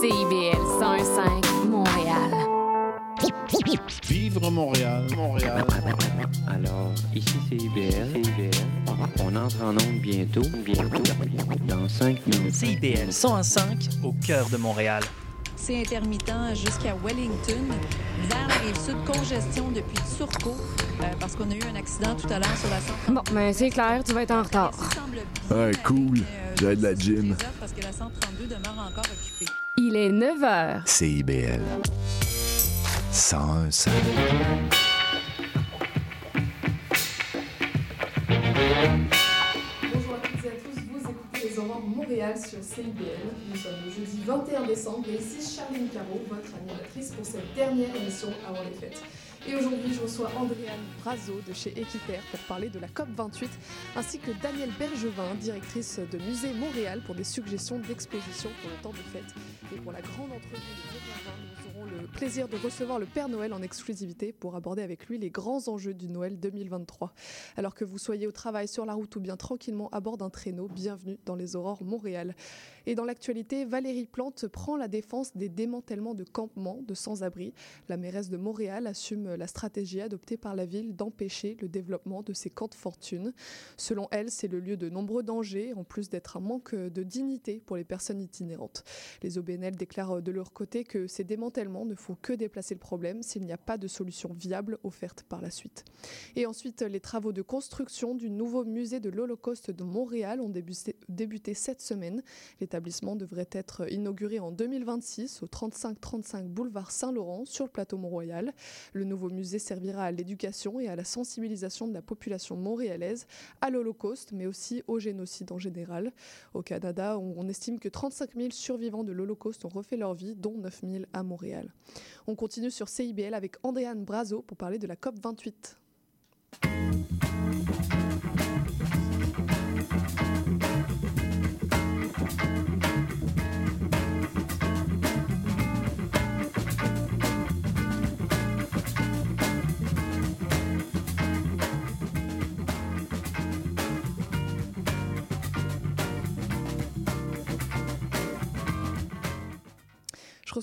CIBL 105 Montréal. Vivre Montréal, Montréal. Alors, ici c'est IBL. CIBL. On entre en onde bientôt. Bientôt. Dans 5 minutes. CIBL 105 au cœur de Montréal. C'est intermittent jusqu'à Wellington. Vers la rive sud, congestion depuis Turcot, euh, parce qu'on a eu un accident tout à l'heure sur la centrale. Bon, mais c'est clair, tu vas être en retard. Ah, cool. Euh, J'ai de la gym. La 132. Il est 9 h. CIBL. 101. Sur CIBL. Nous sommes le jeudi 21 décembre et ici Charline Caro, votre animatrice pour cette dernière émission avant les fêtes. Et aujourd'hui, je reçois Andréane Brazo de chez Équiterre pour parler de la COP28, ainsi que Danielle Bergevin, directrice de Musée Montréal, pour des suggestions d'exposition pour le temps de fête. Et pour la grande entrevue de 2020, nous le plaisir de recevoir le Père Noël en exclusivité pour aborder avec lui les grands enjeux du Noël 2023. Alors que vous soyez au travail, sur la route ou bien tranquillement à bord d'un traîneau, bienvenue dans les Aurores Montréal. Et dans l'actualité, Valérie Plante prend la défense des démantèlements de campements de sans-abri. La mairesse de Montréal assume la stratégie adoptée par la ville d'empêcher le développement de ces camps de fortune. Selon elle, c'est le lieu de nombreux dangers, en plus d'être un manque de dignité pour les personnes itinérantes. Les OBNL déclarent de leur côté que ces démantèlements ne font que déplacer le problème s'il n'y a pas de solution viable offerte par la suite. Et ensuite, les travaux de construction du nouveau musée de l'Holocauste de Montréal ont débuté, cette semaine. L'établissement devrait être inauguré en 2026 au 35-35 boulevard Saint-Laurent sur le plateau Mont-Royal. Le nouveau musée servira à l'éducation et à la sensibilisation de la population montréalaise à l'Holocauste, mais aussi au génocide en général. Au Canada, on estime que 35 000 survivants de l'Holocauste ont refait leur vie, dont 9 000 à Montréal. On continue sur CIBL avec Andréane Brazo pour parler de la COP 28.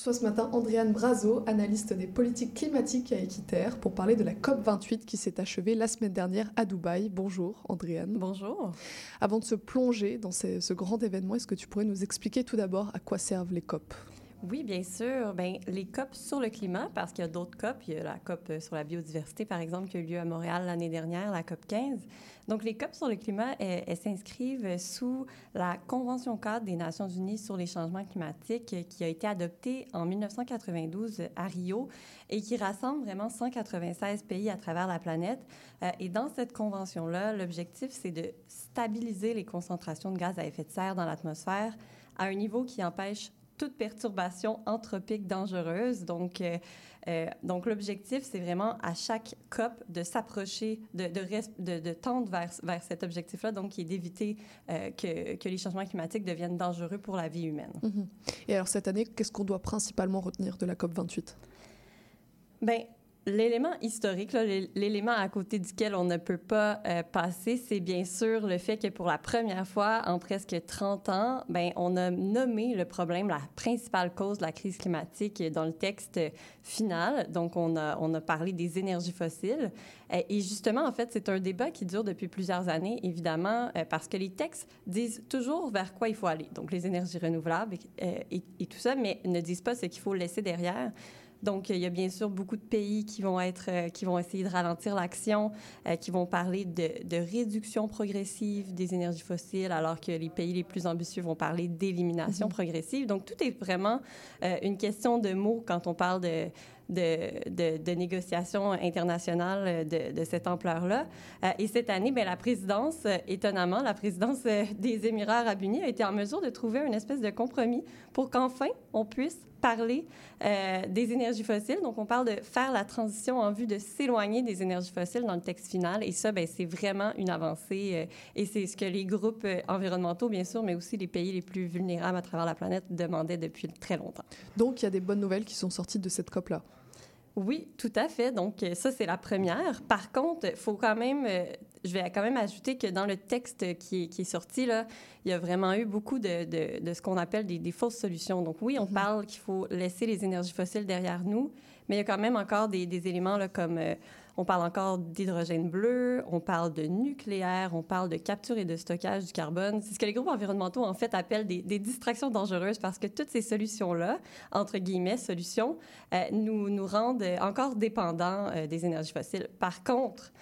Reçois ce matin Andréane Brazo, analyste des politiques climatiques à Équiterre, pour parler de la COP28 qui s'est achevée la semaine dernière à Dubaï. Bonjour Andréane. Bonjour. Avant de se plonger dans ce, ce grand événement, est-ce que tu pourrais nous expliquer tout d'abord à quoi servent les COP? Oui, bien sûr. Ben, les COP sur le climat, parce qu'il y a d'autres COP. Il y a la COP sur la biodiversité, par exemple, qui a eu lieu à Montréal l'année dernière, la COP 15. Donc, les COP sur le climat, elles, elles s'inscrivent sous la Convention cadre des Nations unies sur les changements climatiques euh, qui a été adoptée en 1992 à Rio et qui rassemble vraiment 196 pays à travers la planète. Euh, et dans cette convention-là, l'objectif, c'est de stabiliser les concentrations de gaz à effet de serre dans l'atmosphère à un niveau qui empêche toute perturbation anthropique dangereuse. Donc, euh, euh, donc l'objectif, c'est vraiment à chaque COP de s'approcher, de, de, res- de, de tendre vers, vers cet objectif-là, donc qui est d'éviter euh, que, que les changements climatiques deviennent dangereux pour la vie humaine. Mhm. Et alors cette année, qu'est-ce qu'on doit principalement retenir de la COP 28 Ben, l'élément historique, l'élément à côté duquel on ne peut pas euh, passer, c'est bien sûr le fait que pour la première fois en presque 30 ans, ben, on a nommé le problème, la principale cause de la crise climatique dans le texte final. Donc, on a, on a parlé des énergies fossiles. Euh, Et justement, en fait, c'est un débat qui dure depuis plusieurs années, évidemment, euh, parce que les textes disent toujours vers quoi il faut aller. Donc, les énergies renouvelables et tout ça, mais ne disent pas ce qu'il faut laisser derrière. Donc, il y a bien sûr beaucoup de pays qui vont être, euh, qui vont essayer de ralentir l'action, euh, qui vont parler de, de réduction progressive des énergies fossiles, alors que les pays les plus ambitieux vont parler d'élimination progressive. Donc, tout est vraiment euh, une question de mots quand on parle de, de, de, de négociations internationales de, de cette ampleur-là. Euh, et cette année, bien, la présidence, euh, étonnamment, la présidence euh, des Émirats arabes unis a été en mesure de trouver une espèce de compromis pour qu'enfin on puisse parler euh, des énergies fossiles. Donc, on parle de faire la transition en vue de s'éloigner des énergies fossiles dans le texte final. Et ça, ben, c'est vraiment une avancée. euh, et c'est ce que les groupes euh, environnementaux, bien sûr, mais aussi les pays les plus vulnérables à travers la planète demandaient depuis très longtemps. Donc il y a des bonnes nouvelles qui sont sorties de cette COP-là. Oui, tout à fait. Donc, euh, ça, c'est la première. Par contre, il faut quand même, je vais quand même ajouter que dans le texte qui est, qui est sorti, là, il y a vraiment eu beaucoup de, de, de ce qu'on appelle des, des, fausses solutions. Donc, oui, on mm -hmm. parle qu'il faut laisser les énergies fossiles derrière nous, mais il y a quand même encore des, des éléments là, comme euh, on parle encore d'hydrogène bleu, on parle de nucléaire, on parle de capture et de stockage du carbone. C'est ce que les groupes environnementaux, en fait, appellent des, des distractions dangereuses parce que toutes ces solutions-là, entre guillemets, solutions, euh, nous, nous rendent encore dépendants euh, des énergies fossiles. Par contre,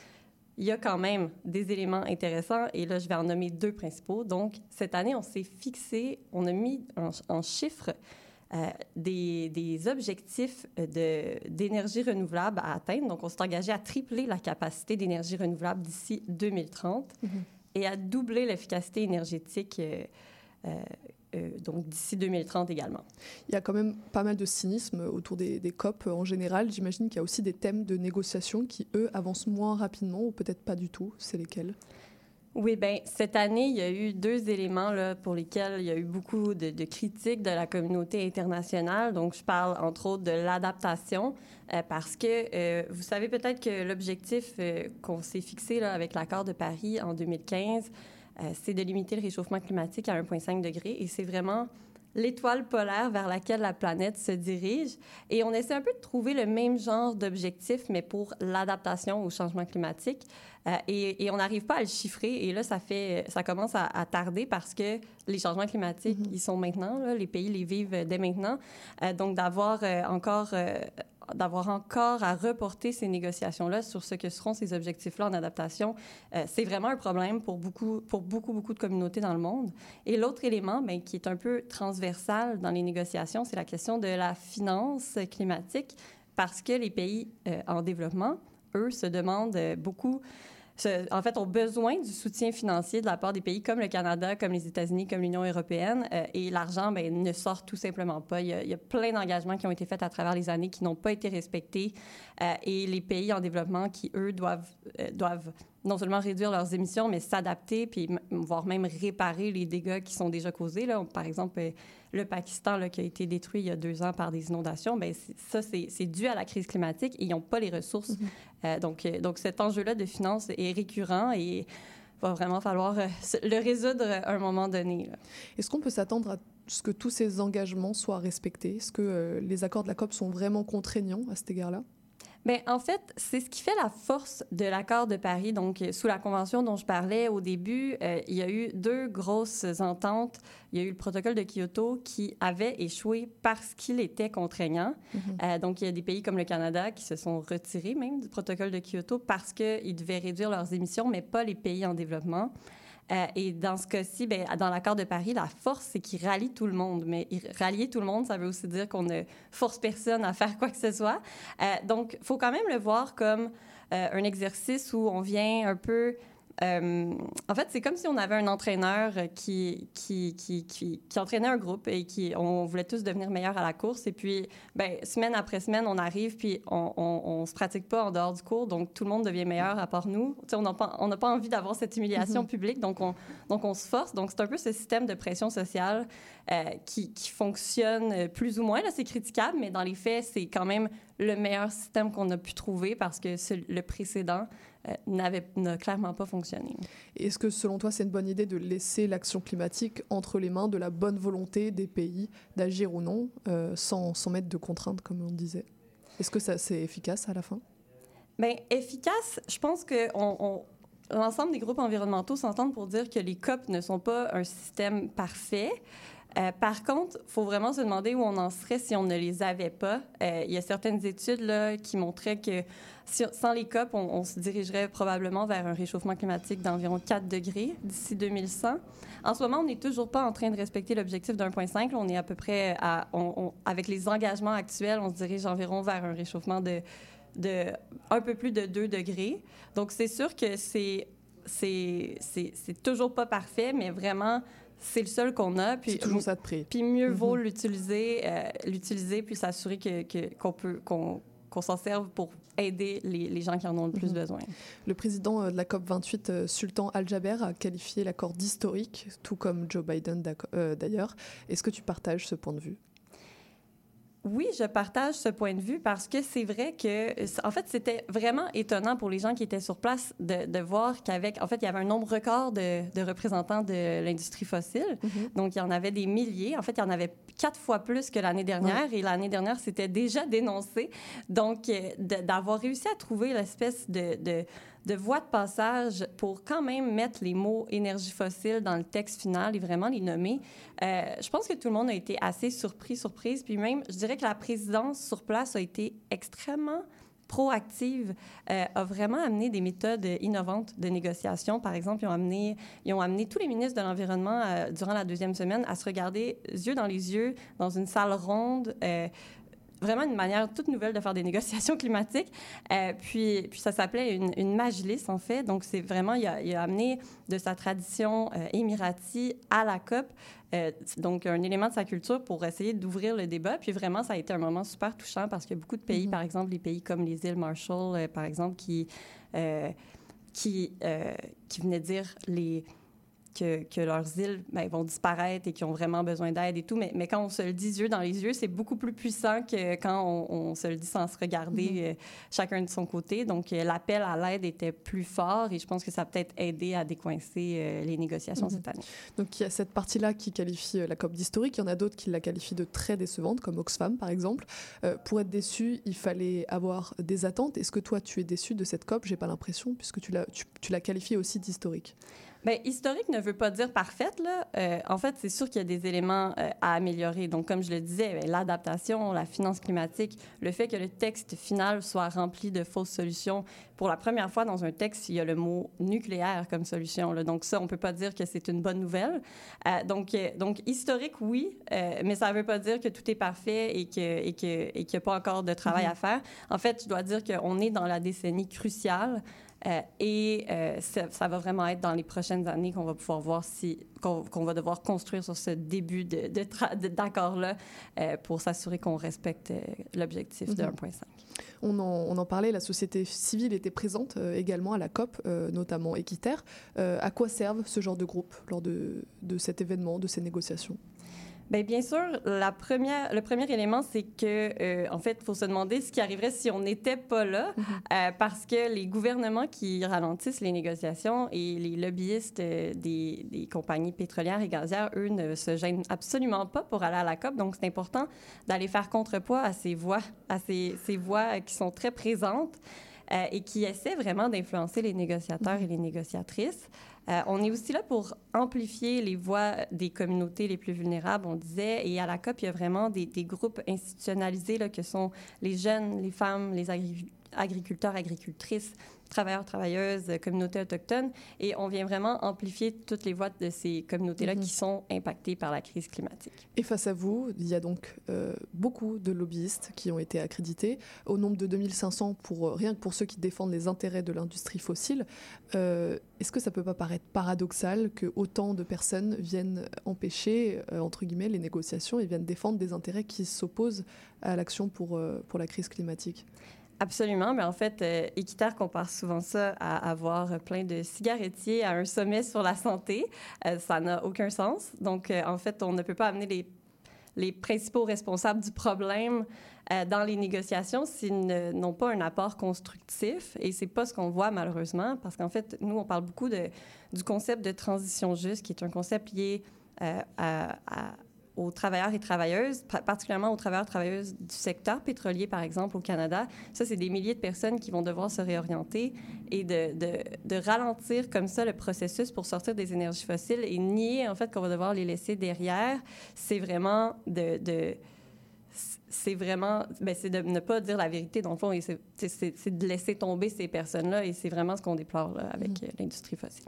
il y a quand même des éléments intéressants et là, je vais en nommer deux principaux. Donc, cette année, on s'est fixé, on a mis en, en chiffres euh, des, des, objectifs d'énergie renouvelable à atteindre. Donc, on s'est engagé à tripler la capacité d'énergie renouvelable d'ici 2030 mm -hmm. et à doubler l'efficacité énergétique euh, euh, donc d'ici 2030 également. Il y a quand même pas mal de cynisme autour des, des COP en général. J'imagine qu'il y a aussi des thèmes de négociation qui, eux, avancent moins rapidement ou peut-être pas du tout. C'est lesquels? Oui, bien, cette année, il y a eu deux éléments là, pour lesquels il y a eu beaucoup de, de, critiques de la communauté internationale. Donc, je parle entre autres de l'adaptation, euh, parce que euh, vous savez peut-être que l'objectif euh, qu'on s'est fixé là, avec l'accord de Paris en 2015, c'est de limiter le réchauffement climatique à 1,5 degré. Et c'est vraiment l'étoile polaire vers laquelle la planète se dirige. Et on essaie un peu de trouver le même genre d'objectif, mais pour l'adaptation au changement climatique. Euh, et, et, on n'arrive pas à le chiffrer. Et là, ça fait, ça commence à, à tarder parce que les changements climatiques, mm -hmm. ils sont maintenant. Là, les pays les vivent dès maintenant. Euh, donc, d'avoir euh, encore d'avoir encore à reporter ces négociations-là sur ce que seront ces objectifs-là en adaptation, euh, c'est vraiment un problème pour beaucoup, pour beaucoup, beaucoup de communautés dans le monde. Et l'autre élément, bien, qui est un peu transversal dans les négociations, c'est la question de la finance climatique, parce que les pays euh, en développement, eux, se demandent beaucoup en fait, ont besoin du soutien financier de la part des pays comme le Canada, comme les États-Unis, comme l'Union européenne. Euh, et l'argent ben, ne sort tout simplement pas. Il y a, plein d'engagements qui ont été faits à travers les années qui n'ont pas été respectés. Euh, et les pays en développement qui, eux, doivent, euh, doivent non seulement réduire leurs émissions, mais s'adapter, puis voire même réparer les dégâts qui sont déjà causés. Là. Par exemple, le Pakistan là, qui a été détruit il y a deux ans par des inondations, bien, ça, c'est dû à la crise climatique et ils n'ont pas les ressources. Mm -hmm. Euh, donc, donc, cet enjeu-là de finances est récurrent et va vraiment falloir euh, le résoudre à un moment donné. Est-ce qu'on peut s'attendre à ce que tous ces engagements soient respectés? Est-ce que euh, les accords de la COP sont vraiment contraignants à cet égard-là? Bien, en fait, c'est ce qui fait la force de l'accord de Paris. Donc, sous la convention dont je parlais au début, euh, il y a eu deux grosses ententes. Il y a eu le protocole de Kyoto qui avait échoué parce qu'il était contraignant. Mm -hmm. euh, donc, il y a des pays comme le Canada qui se sont retirés même du protocole de Kyoto parce qu'ils devaient réduire leurs émissions, mais pas les pays en développement. Euh, et dans ce cas-ci, ben, dans l'accord de Paris, la force, c'est qu'il rallie tout le monde. Mais rallier tout le monde, ça veut aussi dire qu'on ne force personne à faire quoi que ce soit. Euh, donc, il faut quand même le voir comme euh, un exercice où on vient un peu euh, en fait, c'est comme si on avait un entraîneur qui, qui, qui, qui, qui entraînait un groupe et qui, on voulait tous devenir meilleurs à la course. Et puis, ben, semaine après semaine, on arrive, puis on, on, on, se pratique pas en dehors du cours, donc tout le monde devient meilleur à part nous. sais, on n'a pas, pas envie d'avoir cette humiliation mm -hmm. publique, donc on, donc on se force. Donc c'est un peu ce système de pression sociale euh, qui, qui, fonctionne plus ou moins. Là, c'est critiquable, mais dans les faits, c'est quand même le meilleur système qu'on a pu trouver parce que le précédent euh, n'a clairement pas fonctionné. Est-ce que selon toi, c'est une bonne idée de laisser l'action climatique entre les mains de la bonne volonté des pays d'agir ou non, euh, sans, sans mettre de contraintes, comme on disait? Est-ce que ça c'est efficace à la fin? Bien, efficace, je pense que on, on l'ensemble des groupes environnementaux s'entendent pour dire que les COP ne sont pas un système parfait. Euh, par contre, il faut vraiment se demander où on en serait si on ne les avait pas. Euh, il y a certaines études là, qui montraient que sans les COP, on, se dirigerait probablement vers un réchauffement climatique d'environ 4 degrés d'ici 2100. En ce moment, on n'est toujours pas en train de respecter l'objectif d'1,5. On est à peu près à, avec les engagements actuels, on se dirige environ vers un réchauffement de, de un peu plus de 2 degrés. Donc, c'est sûr que c'est toujours pas parfait, mais vraiment c'est le seul qu'on a. Puis toujours ça de prix. Puis mieux mm -hmm. vaut l'utiliser, euh, l'utiliser puis s'assurer que qu'on qu peut qu'on qu s'en serve pour aider les, les, gens qui en ont le plus mm -hmm. besoin. Le président de la COP 28, euh, Sultan Al-Jaber, a qualifié l'accord d'historique, tout comme Joe Biden euh, d'ailleurs. Est-ce que tu partages ce point de vue? Oui, je partage ce point de vue parce que c'est vrai que, en fait, c'était vraiment étonnant pour les gens qui étaient sur place de, de voir qu'avec, en fait, il y avait un nombre record de, de représentants de l'industrie fossile. Mhm. Donc, il y en avait des milliers. En fait, il y en avait quatre fois plus que l'année dernière. Et l'année dernière, c'était déjà dénoncé. Donc, euh, d'avoir réussi à trouver l'espèce de, de, de voie de passage pour quand même mettre les mots énergie fossile dans le texte final et vraiment les nommer, euh, je pense que tout le monde a été assez surpris, surprise. Puis même, je dirais que la présidence sur place a été extrêmement proactive, euh, a vraiment amené des méthodes innovantes de négociation. Par exemple, ils ont amené, ils ont amené tous les ministres de l'Environnement euh, durant la deuxième semaine à se regarder yeux dans les yeux dans une salle ronde. Vraiment une manière toute nouvelle de faire des négociations climatiques. Euh, puis, puis ça s'appelait une, une majlis, en fait. Donc, c'est vraiment, il a, il a amené de sa tradition euh, émirati à la COP, euh, donc un élément de sa culture pour essayer d'ouvrir le débat. Puis vraiment, ça a été un moment super touchant parce que beaucoup de pays, Mhm. par exemple, les pays comme les îles Marshall, euh, par exemple, qui, qui, qui venaient dire les que, que leurs îles ben, vont disparaître et qui ont vraiment besoin d'aide et tout. Mais, mais quand on se le dit yeux dans les yeux, c'est beaucoup plus puissant que quand on, on se le dit sans se regarder Mhm. euh, chacun de son côté. Donc, euh, l'appel à l'aide était plus fort et je pense que ça a peut-être aidé à décoincer euh, les négociations Mhm. cette année. Donc il y a cette partie-là qui qualifie la COP d'historique, il y en a d'autres qui la qualifient de très décevante, comme Oxfam par exemple. Pour être déçu, il fallait avoir des attentes. Est-ce que toi tu es déçu de cette COP? J'ai pas l'impression, puisque tu tu, tu l'as qualifiée aussi d'historique. Bien, historique ne veut pas dire parfaite. Là. Euh, en fait, c'est sûr qu'il y a des éléments euh, à améliorer. Donc, comme je le disais, ben, l'adaptation, la finance climatique, le fait que le texte final soit rempli de fausses solutions. Pour la première fois dans un texte, il y a le mot nucléaire comme solution. Là. Donc, ça, on peut pas dire que c'est une bonne nouvelle. Euh, donc, donc, historique, oui, mais ça ne veut pas dire que tout est parfait et qu'il et que, et qu'il n'y a pas encore de travail Mhm. à faire. En fait, je dois dire qu'on est dans la décennie cruciale euh, et euh, ça, ça va vraiment être dans les prochaines années qu'on va pouvoir voir si qu'on va devoir construire sur ce début de, de de- d'accord-là euh, pour s'assurer qu'on respecte l'objectif de Mhm. 1,5. On en, on en parlait, la société civile était présente également à la COP, notamment Équiterre. Euh, à quoi servent ce genre de groupes lors de, de cet événement, de ces négociations? Bien, bien sûr, la première, le premier élément, c'est que, euh, en fait, il faut se demander ce qui arriverait si on n'était pas là, euh, parce que les gouvernements qui ralentissent les négociations et les lobbyistes euh, des, des compagnies pétrolières et gazières, eux, ne se gênent absolument pas pour aller à la COP. Donc, c'est important d'aller faire contrepoids à ces voix, à ces, ces voix qui sont très présentes. et qui essaient vraiment d'influencer les négociateurs et les négociatrices. Euh, on est aussi là pour amplifier les voix des communautés les plus vulnérables, on disait. Et à la COP, il y a vraiment des, groupes institutionnalisés là, que sont les jeunes, les femmes, les agri- agriculteurs, agricultrices, travailleurs, travailleuses, communautés autochtones. Et on vient vraiment amplifier toutes les voix de ces communautés-là Mhm. qui sont impactées par la crise climatique. Et face à vous, il y a donc euh, beaucoup de lobbyistes qui ont été accrédités, au nombre de 2500 pour, euh, rien que pour ceux qui défendent les intérêts de l'industrie fossile. Euh, Est-ce que ça peut pas paraître paradoxal que autant de personnes viennent empêcher, euh, entre guillemets, les négociations et viennent défendre des intérêts qui s'opposent à l'action pour, pour la crise climatique? Absolument, mais en fait, euh, compare souvent ça à avoir plein de cigarettiers à un sommet sur la santé. Euh, ça n'a aucun sens. Donc, euh, en fait, on ne peut pas amener les, principaux responsables du problème euh, dans les négociations s'ils n'ont pas un apport constructif. Et c'est pas ce qu'on voit malheureusement, parce qu'en fait, nous, on parle beaucoup du concept de transition juste, qui est un concept lié à- à- aux travailleurs et travailleuses, pa- particulièrement aux travailleurs et travailleuses du secteur pétrolier, par exemple, au Canada. Ça, c'est des milliers de personnes qui vont devoir se réorienter et de, ralentir comme ça le processus pour sortir des énergies fossiles et nier, en fait, qu'on va devoir les laisser derrière. C'est vraiment de c'est vraiment, ben c'est de ne pas dire la vérité dans le fond et c'est- de laisser tomber ces personnes-là et c'est vraiment ce qu'on déplore là, avec euh, l'industrie fossile.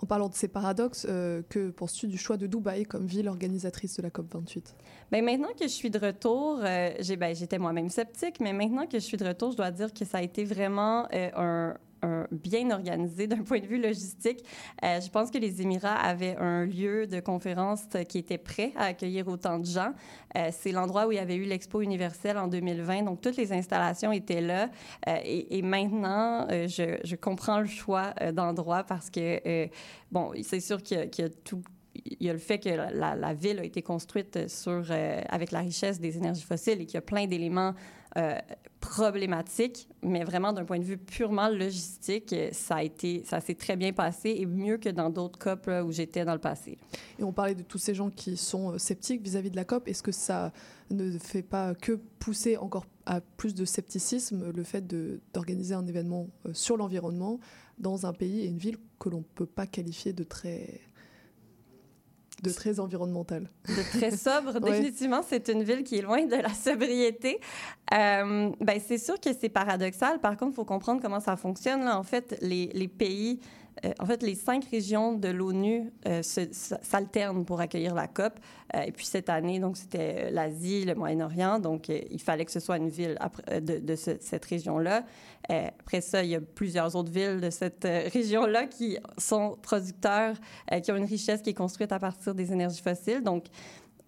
En parlant de ces paradoxes, euh, que penses-tu du choix de Dubaï comme ville organisatrice de la COP28 Bien, maintenant que je suis de retour, euh, j'ai- ben, j'étais moi-même sceptique, mais maintenant que je suis de retour, je dois dire que ça a été vraiment euh, un, un bien organisé d'un point de vue logistique. Euh, je pense que les Émirats avaient un lieu de conférence euh, qui était prêt à accueillir autant de gens. Euh, c'est l'endroit où il y avait eu l'Expo universelle en 2020, donc toutes les installations étaient là. Euh, et, maintenant, euh, je, comprends le choix euh, d'endroit parce que, euh, bon, c'est sûr qu'il y a, tout il y a le fait que la, ville a été construite sur, euh, avec la richesse des énergies fossiles et qu'il y a plein d'éléments euh, problématiques, mais vraiment d'un point de vue purement logistique, ça a été, ça s'est très bien passé et mieux que dans d'autres COP où j'étais dans le passé. Et on parlait de tous ces gens qui sont euh, sceptiques vis-à-vis de la COP. Est-ce que ça ne fait pas que pousser encore à plus de scepticisme le fait d'organiser un événement euh, sur l'environnement dans un pays et une ville que l'on ne peut pas qualifier de très, de très environnementale de très sobre. Ouais. Définitivement, c'est une ville qui est loin de la sobriété. Euh, ben, c'est sûr que c'est paradoxal. Par contre, il faut comprendre comment ça fonctionne. Là. En fait, les, les pays, euh, en fait, les cinq régions de l'ONU euh, s'alternent pour accueillir la COP. Euh, et puis cette année, donc, c'était l'Asie, le Moyen-Orient. Donc, il fallait que ce soit une ville de, de ce- cette région-là. Après ça, il y a plusieurs autres villes de cette région-là qui sont producteurs, qui ont une richesse qui est construite à partir des énergies fossiles. Donc,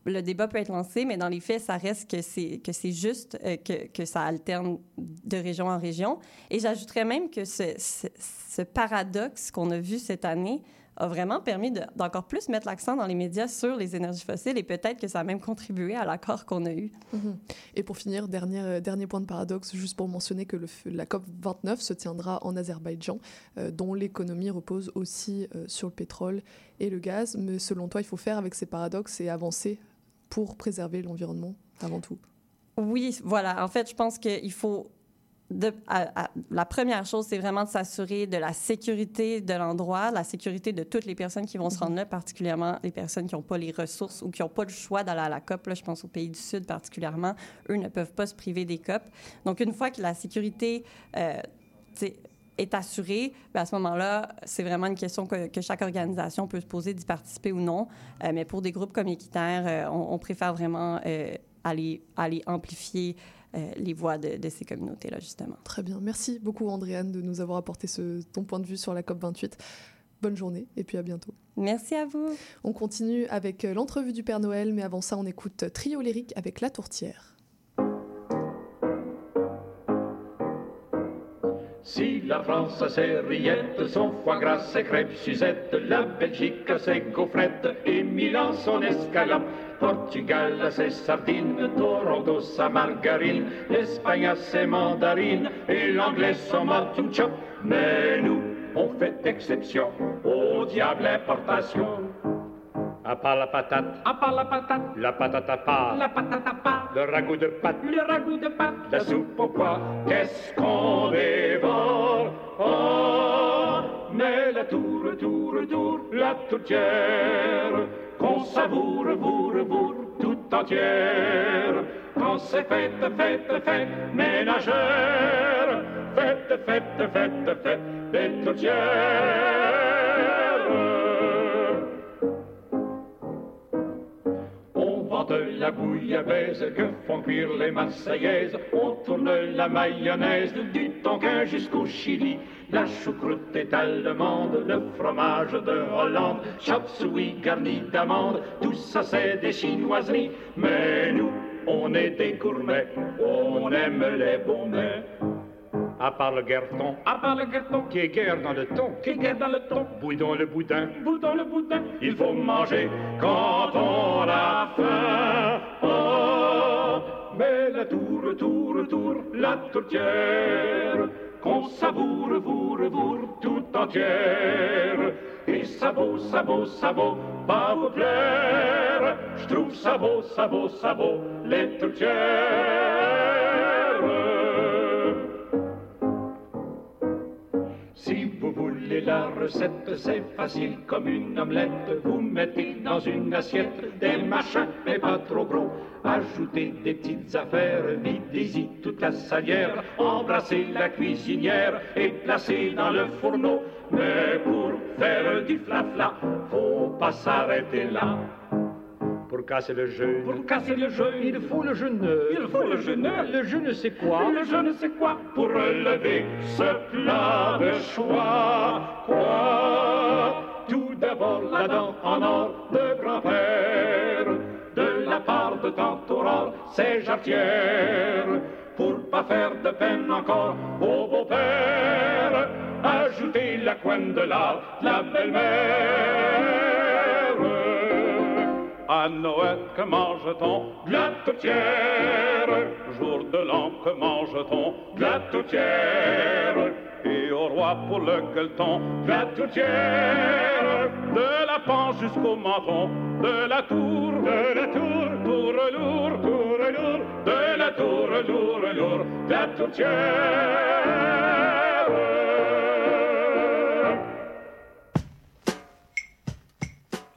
le débat peut être lancé, mais dans les faits, ça reste que c'est juste euh, que, ça alterne de région en région. Et j'ajouterais même que ce, paradoxe qu'on a vu cette année a vraiment permis de- d'encore plus mettre l'accent dans les médias sur les énergies fossiles et peut-être que ça a même contribué à l'accord qu'on a eu. Mhm. Et pour finir, dernier, euh, dernier point de paradoxe, juste pour mentionner que la COP 29 se tiendra en Azerbaïdjan, euh, dont l'économie repose aussi sur le pétrole et le gaz. Mais selon toi, il faut faire avec ces paradoxes et avancer pour préserver l'environnement avant tout. Oui, voilà. En fait, je pense qu'il faut. de- à- à- la première chose, c'est vraiment de s'assurer de la sécurité de l'endroit, la sécurité de toutes les personnes qui vont se rendre là, particulièrement les personnes qui n'ont pas les ressources ou qui n'ont pas le choix d'aller à la COP. Là, je pense aux pays du Sud particulièrement. Eux ne peuvent pas se priver des COP. Donc, une fois que la sécurité euh, est assurée, ben à ce moment-là, c'est vraiment une question que, que chaque organisation peut se poser d'y participer ou non. Euh, mais pour des groupes comme Équiterre, euh, on, on préfère vraiment euh, aller, aller amplifier euh, les voix de, de ces communautés-là, justement. Très bien. Merci beaucoup, Andréane, de nous avoir apporté ce, ton point de vue sur la COP 28. Bonne journée et puis à bientôt. Merci à vous. On continue avec l'entrevue du Père Noël, mais avant ça, on écoute Trio lyrique avec La Tourtière. La France a ses rillettes, son foie gras, ses crêpes Suzette, la Belgique ses gaufrettes et Milan son escalope, Portugal ses sardines, Toronto sa margarine, l'Espagne ses mandarines et l'anglais son mutton chop. Mais nous, on fait exception au diable importation. À part la patate, à part la patate, la patate à part, la patate à part, le ragoût de pâte, le ragoût de pâte, la soupe au pois, qu'est-ce qu'on dévore? Oh, mais la tour, tour, tour, la tourtière, qu'on savoure, bourre, bourre, tout entière, quand c'est fête, fête, fête, ménagère, fête, fête, fête, fête, des tourtières. La bouillabaisse que font cuire les Marseillaises. On tourne la mayonnaise du Tonkin jusqu'au Chili. La choucroute est allemande, le fromage de Hollande, chop suey garni d'amandes, tout ça c'est des chinoiseries. Mais nous, on est des gourmets, on aime les bons. À part le guerton, à part le guerton, qui est guère dans le ton, qui est guère dans le ton, boudon le boudin, boudon le boudin, il faut manger quand on a faim. Oh, mais la tour, tour, tour, la tourtière, qu'on savoure, voure, voure, tout entière. Et ça vaut, ça vaut, ça vaut, pas vous plaire. Je trouve ça beau, ça vaut, ça vaut, les tourtières. La recette, c'est facile comme une omelette. Vous mettez dans une assiette des machins, mais pas trop gros. Ajoutez des petites affaires, videz-y toute la salière. Embrassez la cuisinière et placez dans le fourneau. Mais pour faire du flafla, faut pas s'arrêter là. Pour casser le jeu, pour casser le jeu, il faut le jeûneux, il faut le jeûneux, le je ne sais quoi, le je ne sais quoi, pour relever ce plat de choix. Quoi? Tout d'abord la dent en or de grand-père, de la part de tante Aurore, ses jarretières, pour pas faire de peine encore au beau-père, ajoutez la coin de la, la belle-mère. À Noël, que mange-t-on De la tourtière. Jour de l'an, que mange-t-on De la tourtière. Et au roi pour le gueuleton, la. De la panse jusqu'au menton, de la tour, de la tour, tour lourd, tour lourd, de la tour, lourd, lourd, la tourtière.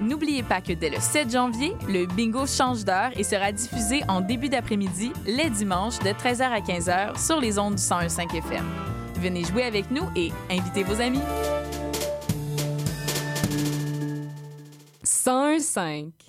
N'oubliez pas que dès le 7 janvier, le bingo change d'heure et sera diffusé en début d'après-midi, les dimanches, de 13h à 15h sur les ondes du 101.5 FM. Venez jouer avec nous et invitez vos amis. 101.5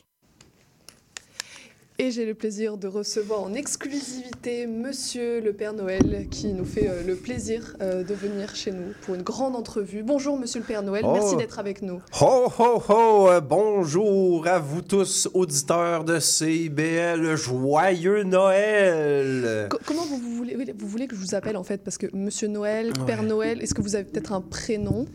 Et j'ai le plaisir de recevoir en exclusivité Monsieur le Père Noël qui nous fait euh, le plaisir euh, de venir chez nous pour une grande entrevue. Bonjour Monsieur le Père Noël, Oh. merci d'être avec nous. Ho, ho, ho! euh, bonjour à vous tous, auditeurs de CIBL. Joyeux Noël! Co- comment vous, vous voulez, vous voulez que je vous appelle en fait? Parce que Monsieur Noël, Père Ouais. Noël, est-ce que vous avez peut-être un prénom?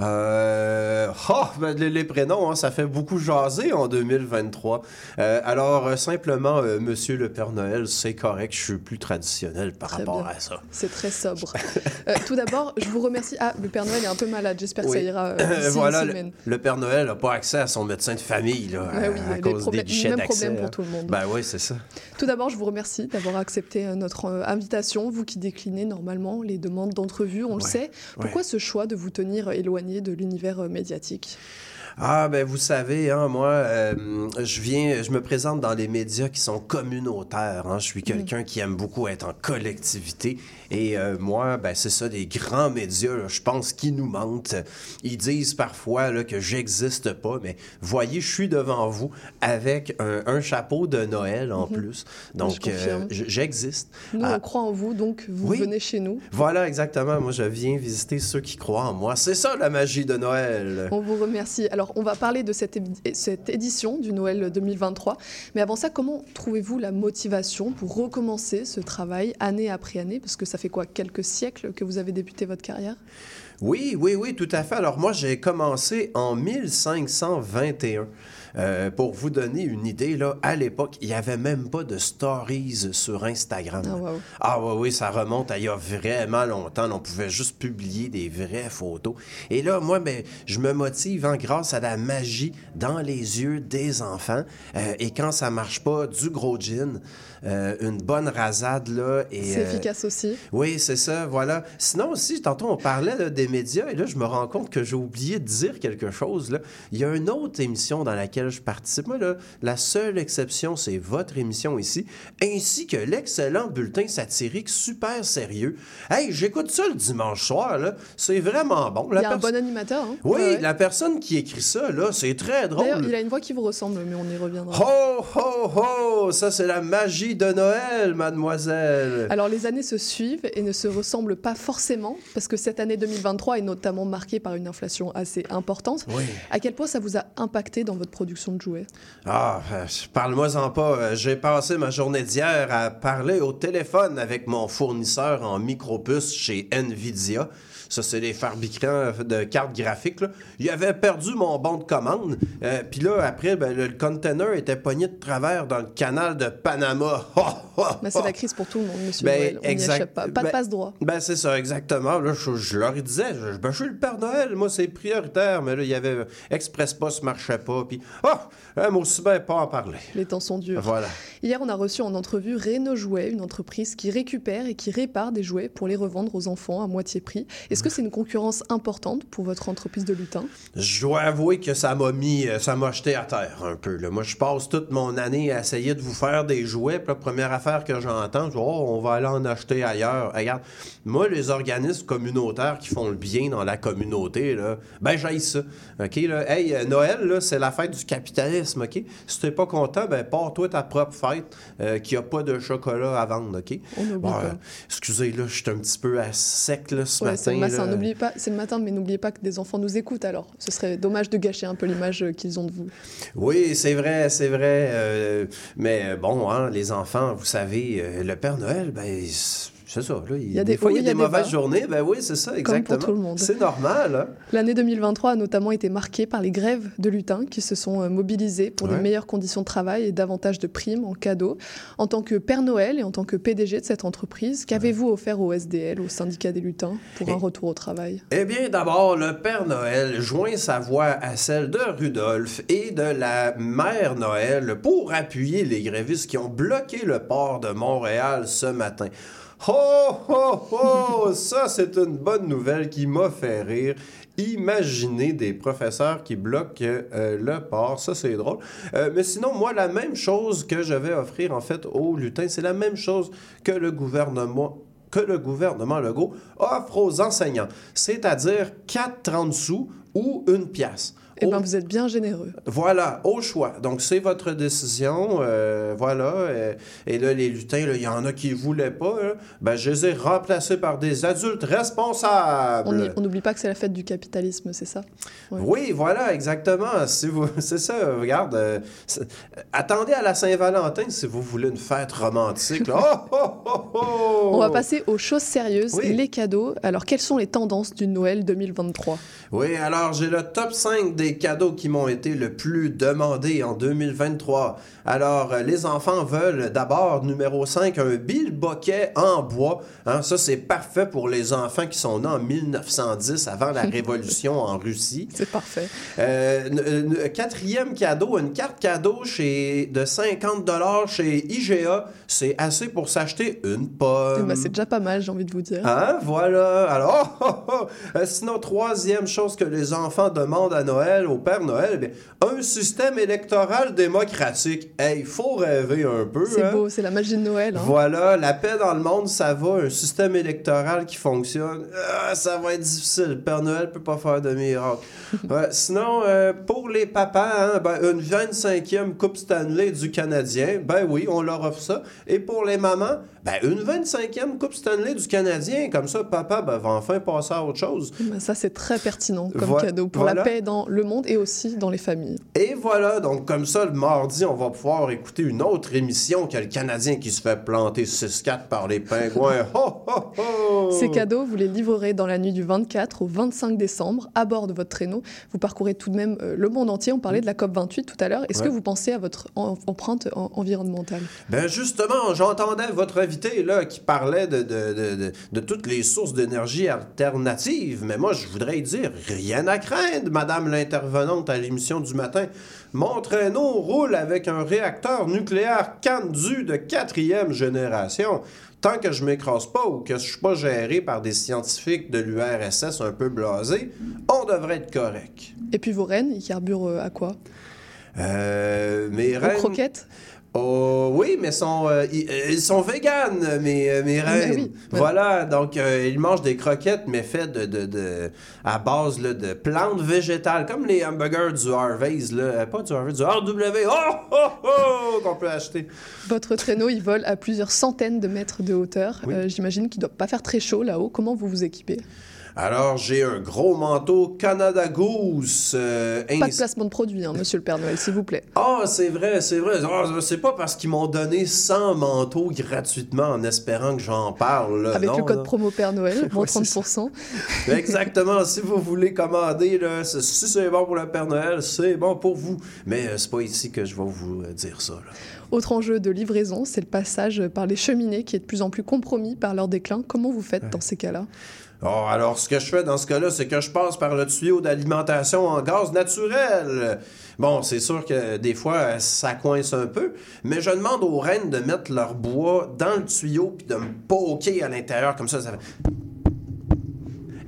Euh, oh, ben, les, les prénoms, hein, ça fait beaucoup jaser en 2023. Euh, alors, euh, simplement, euh, Monsieur le Père Noël, c'est correct, je suis plus traditionnel par Très rapport bien. à ça. C'est très sobre. Tout d'abord, je vous remercie. Ah, le Père Noël est un peu malade. J'espère que ça ira voilà, une le, semaine. le Père Noël n'a pas accès à son médecin de famille là, à, oui, à les cause des guichets même d'accès. problème pour hein. tout le monde. Ben oui, c'est ça. Tout d'abord, je vous remercie d'avoir accepté notre invitation, vous qui déclinez normalement les demandes d'entrevue, on le sait. Pourquoi ce choix de vous tenir éloigné de l'univers euh, médiatique Ah, ben vous savez, hein, moi, euh, je viens, je me présente dans les médias qui sont communautaires. hein. Je suis quelqu'un qui aime beaucoup être en collectivité. Et euh, moi, ben c'est ça, des grands médias, là, je pense qu'ils nous mentent. Ils disent parfois là, que j'existe pas, mais voyez, je suis devant vous avec un, un chapeau de Noël en Mhm. plus. Donc, euh, j'existe. Nous, Ah, on croit en vous, donc vous Oui. venez chez nous. Voilà, exactement. Moi, je viens visiter ceux qui croient en moi. C'est ça la magie de Noël. On vous remercie. Alors, on va parler de cette, cette édition du Noël 2023. Mais avant ça, comment trouvez-vous la motivation pour recommencer ce travail année après année? Parce que ça fait quoi Quelques siècles que vous avez débuté votre carrière? Oui, oui, oui, tout à fait. Alors moi, j'ai commencé en 1521. Euh, pour vous donner une idée, là, à l'époque, il n'y avait même pas de stories sur Instagram. Ah, wow. Ah oui, oui, ça remonte à il y a vraiment longtemps. On pouvait juste publier des vraies photos. Et là, moi, ben, je me motive hein, grâce à la magie dans les yeux des enfants. Euh, et quand ça marche pas, du gros gin, euh, une bonne rasade, là. et, C'est euh, efficace aussi. oui, c'est ça, voilà. Sinon aussi, tantôt, on parlait là, des médias, et là, je me rends compte que j'ai oublié de dire quelque chose. Là. Il y a une autre émission dans laquelle je participe. Moi, là, la seule exception, c'est votre émission ici, ainsi que l'excellent bulletin satirique super sérieux. Hey, j'écoute ça le dimanche soir, là. C'est vraiment bon. Il y a un bon animateur. hein Oui, Ouais, la personne qui écrit ça, là, c'est très drôle. Il a une voix qui vous ressemble, mais on y reviendra. Ho, ho, ho! Ça, c'est la magie de Noël, mademoiselle. Alors les années se suivent et ne se ressemblent pas forcément parce que cette année 2023 est notamment marquée par une inflation assez importante. Oui. À quel point ça vous a impacté dans votre production de jouets? Ah, euh, parle-moi-en pas. Euh, J'ai passé ma journée d'hier à parler au téléphone avec mon fournisseur en micropuces chez Nvidia. Ça, c'est les fabricants de cartes graphiques. Là. Il avait perdu mon bon de commande. Euh, Puis là, après, ben, le, container était pogné de travers dans le canal de Panama. C'est la crise pour tout le monde, monsieur Ben, Noël. On exact- pas. Pas de ben- passe-droit. Ben, c'est ça, exactement. Là, je, je leur disais, je, ben, je suis le Père Noël, moi, c'est prioritaire. Mais là, il y avait Express Post marchait pas. Puis, ah, hein, moi aussi, ben, pas en parler. Les temps sont durs. Voilà. Hier, on a reçu en entrevue Reno Jouets, une entreprise qui récupère et qui répare des jouets pour les revendre aux enfants à moitié prix. Est-ce que c'est une concurrence importante pour votre entreprise de lutin? Je dois avouer que ça m'a mis, euh, ça m'a jeté à terre un peu. là. Moi, je passe toute mon année à essayer de vous faire des jouets. Puis la première affaire que j'entends, je oh, on va aller en acheter ailleurs. Regarde, moi, les organismes communautaires qui font le bien dans la communauté, là, ben, j'aille ça. OK, là? Hey, euh, Noël, là, c'est la fête du capitalisme, OK? Si t'es pas content, ben, pars-toi ta propre fête euh, qui a pas de chocolat à vendre, OK? On Bon, euh, excusez, là, je suis un petit peu à sec, là, ce Ouais, matin. Là. n'oubliez pas, c'est le matin, mais n'oubliez pas que des enfants nous écoutent alors. Ce serait dommage de gâcher un peu l'image euh, qu'ils ont de vous. Oui, c'est vrai, c'est vrai. euh, mais euh, bon, hein, les enfants, vous savez, euh, le Père Noël, ben, c'est ça. Là, il, y a des, des fois, il y a des mauvaises journées. Ben oui, c'est ça, Comme exactement. pour tout le monde. C'est normal. Hein? L'année 2023 a notamment été marquée par les grèves de lutins qui se sont euh, mobilisés pour Ouais. des meilleures conditions de travail et davantage de primes en cadeaux. En tant que Père Noël et en tant que PDG de cette entreprise, qu'avez-vous offert au SDL, au syndicat des lutins, pour un retour au travail? Eh bien, d'abord, le Père Noël joint sa voix à celle de Rudolph et de la Mère Noël pour appuyer les grévistes qui ont bloqué le port de Montréal ce matin. Oh, oh, oh! Ça, c'est une bonne nouvelle qui m'a fait rire. Imaginez des professeurs qui bloquent euh, le port. Ça, c'est drôle. Euh, mais sinon, moi, la même chose que je vais offrir, en fait, aux lutins, c'est la même chose que le gouvernement que le gouvernement Legault offre aux enseignants, c'est-à-dire 4,30 sous ou une pièce. Eh bien, vous êtes bien généreux. Voilà, au choix. Donc, c'est votre décision. euh, voilà. euh, et là, les lutins, il y en a qui ne voulaient pas. là. Ben, je les ai remplacés par des adultes responsables. On n'oublie pas que c'est la fête du capitalisme, c'est ça? Ouais. Oui, voilà, exactement. Si vous, c'est ça. Regarde, euh, attendez à la Saint-Valentin si vous voulez une fête romantique. oh, oh, oh! On va passer aux choses sérieuses, Oui. les cadeaux. Alors, quelles sont les tendances du Noël 2023 Oui, alors j'ai le top 5 des cadeaux qui m'ont été le plus demandés en 2023. Alors, euh, les enfants veulent d'abord, numéro 5, un bilboquet en bois. Hein, ça, c'est parfait pour les enfants qui sont nés en 1910, avant la Révolution en Russie. C'est parfait. Euh, n- quatrième cadeau, une carte cadeau chez, de 50 chez IGA. C'est assez pour s'acheter une pomme. Eh ben, c'est déjà pas mal, j'ai envie de vous dire. Hein, voilà. Alors, oh, oh, oh. Euh, sinon, troisième chose que les enfants demandent à Noël, au Père Noël, eh bien, un système électoral démocratique. Hey, il faut rêver un peu. C'est hein. beau, c'est la magie de Noël. hein. Voilà, la paix dans le monde, ça va. Un système électoral qui fonctionne, ah, ça va être difficile. Le Père Noël peut pas faire de miracle. Ouais, sinon, euh, pour les papas, hein, ben, une 25e Coupe Stanley du Canadien, ben oui, on leur offre ça. Et pour les mamans, ben, une 25e Coupe Stanley du Canadien. Comme ça, papa ben, va enfin passer à autre chose. Ben, ça, c'est très pertinent comme cadeau pour voilà. la paix dans le monde et aussi dans les familles. Et voilà, donc comme ça, le mardi, on va pouvoir écouter une autre émission que le Canadien qui se fait planter 6-4 par les pingouins. Ho, ho, ho! Ces cadeaux, vous les livrerez dans la nuit du 24 au 25 décembre à bord de votre traîneau. Vous parcourez tout de même euh, le monde entier. On parlait de la COP28 tout à l'heure. Est-ce que vous pensez à votre en- empreinte en- environnementale? Ben justement, j'entendais votre là qui parlait de, de, de, de- toutes les sources d'énergie alternatives, mais moi je voudrais dire rien à craindre, Madame l'intervenante à l'émission du matin. Mon traîneau roule avec un réacteur nucléaire Candu de quatrième génération. Tant que je m'écrase pas ou que je suis pas géré par des scientifiques de l'URSS un peu blasés, on devrait être correct. Et puis vos rennes, ils carburent euh, à quoi? Euh, mes Aux reines- croquettes? Oh oui, mais sont, euh, ils, euh, ils sont véganes, mes, euh, mes Ah, reines. ben oui. Voilà, donc euh, ils mangent des croquettes, mais faites de, de, de- à base là, de plantes végétales, comme les hamburgers du Harvey's, là. Pas du Harvey's, du RW, oh, oh, oh, qu'on peut acheter. Votre traîneau, il vole à plusieurs centaines de mètres de hauteur. Oui. Euh, J'imagine qu'il ne doit pas faire très chaud là-haut. Comment vous vous équipez? Alors, j'ai un gros manteau Canada Goose. euh, Pas de placement de produit, hein, monsieur le Père Noël, s'il vous plaît. Ah, c'est vrai, c'est vrai. Ah, c'est pas parce qu'ils m'ont donné 100 manteaux gratuitement en espérant que j'en parle. là. Avec Non, le code là. promo Père Noël, moins Ouais, c'est ça. 30%. Exactement. si vous voulez commander, là, si c'est bon pour le Père Noël, c'est bon pour vous. Mais euh, c'est pas ici que je vais vous euh, dire ça. là. Autre enjeu de livraison, c'est le passage par les cheminées qui est de plus en plus compromis par leur déclin. Comment vous faites dans ces cas-là? Oh, alors, ce que je fais dans ce cas-là, c'est que je passe par le tuyau d'alimentation en gaz naturel. Bon, c'est sûr que des fois, ça coince un peu, mais je demande aux reines de mettre leur bois dans le tuyau puis de me poker à l'intérieur, comme ça.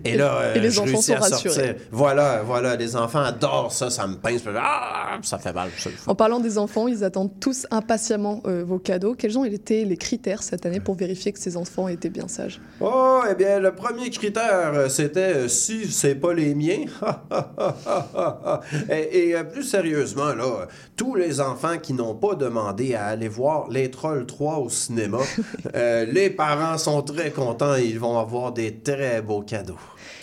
Et là, euh, et les je enfants sont à sortir. rassurés. Voilà, voilà, les enfants adorent ça, ça me pince. Ah, ça fait mal. ça. En parlant des enfants, ils attendent tous impatiemment euh, vos cadeaux. Quels ont été les critères cette année pour vérifier que ces enfants étaient bien sages? Oh, eh bien, le premier critère, euh, c'était euh, si c'est pas les miens. et et, plus sérieusement, là, tous les enfants qui n'ont pas demandé à aller voir Les Trolls 3 au cinéma, euh, les parents sont très contents et ils vont avoir des très beaux cadeaux.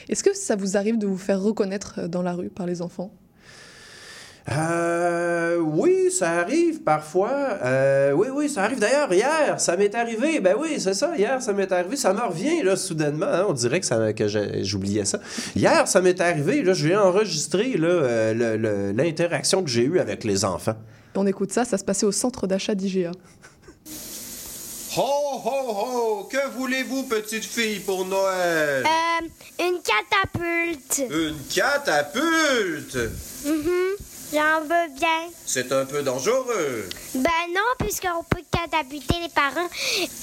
Est-ce que ça vous arrive de vous faire reconnaître euh, dans la rue par les enfants? Euh, oui, ça arrive parfois. Euh, oui, oui, ça arrive. D'ailleurs, hier, ça m'est arrivé. Ben oui, c'est ça. Hier, ça m'est arrivé. Ça me revient, là, soudainement. hein. On dirait que, ça, que j'ai- j'oubliais ça. Hier, ça m'est arrivé. Là, j'ai enregistré là, euh, le- le- l'interaction que j'ai eue avec les enfants. On écoute ça, ça se passait au centre d'achat d'IGA. Ho, ho, ho! Que voulez-vous, petite fille, pour Noël? Euh, une catapulte. Une catapulte! Mhm. J'en veux bien. C'est un peu dangereux. Ben non, puisqu'on peut catapulter les parents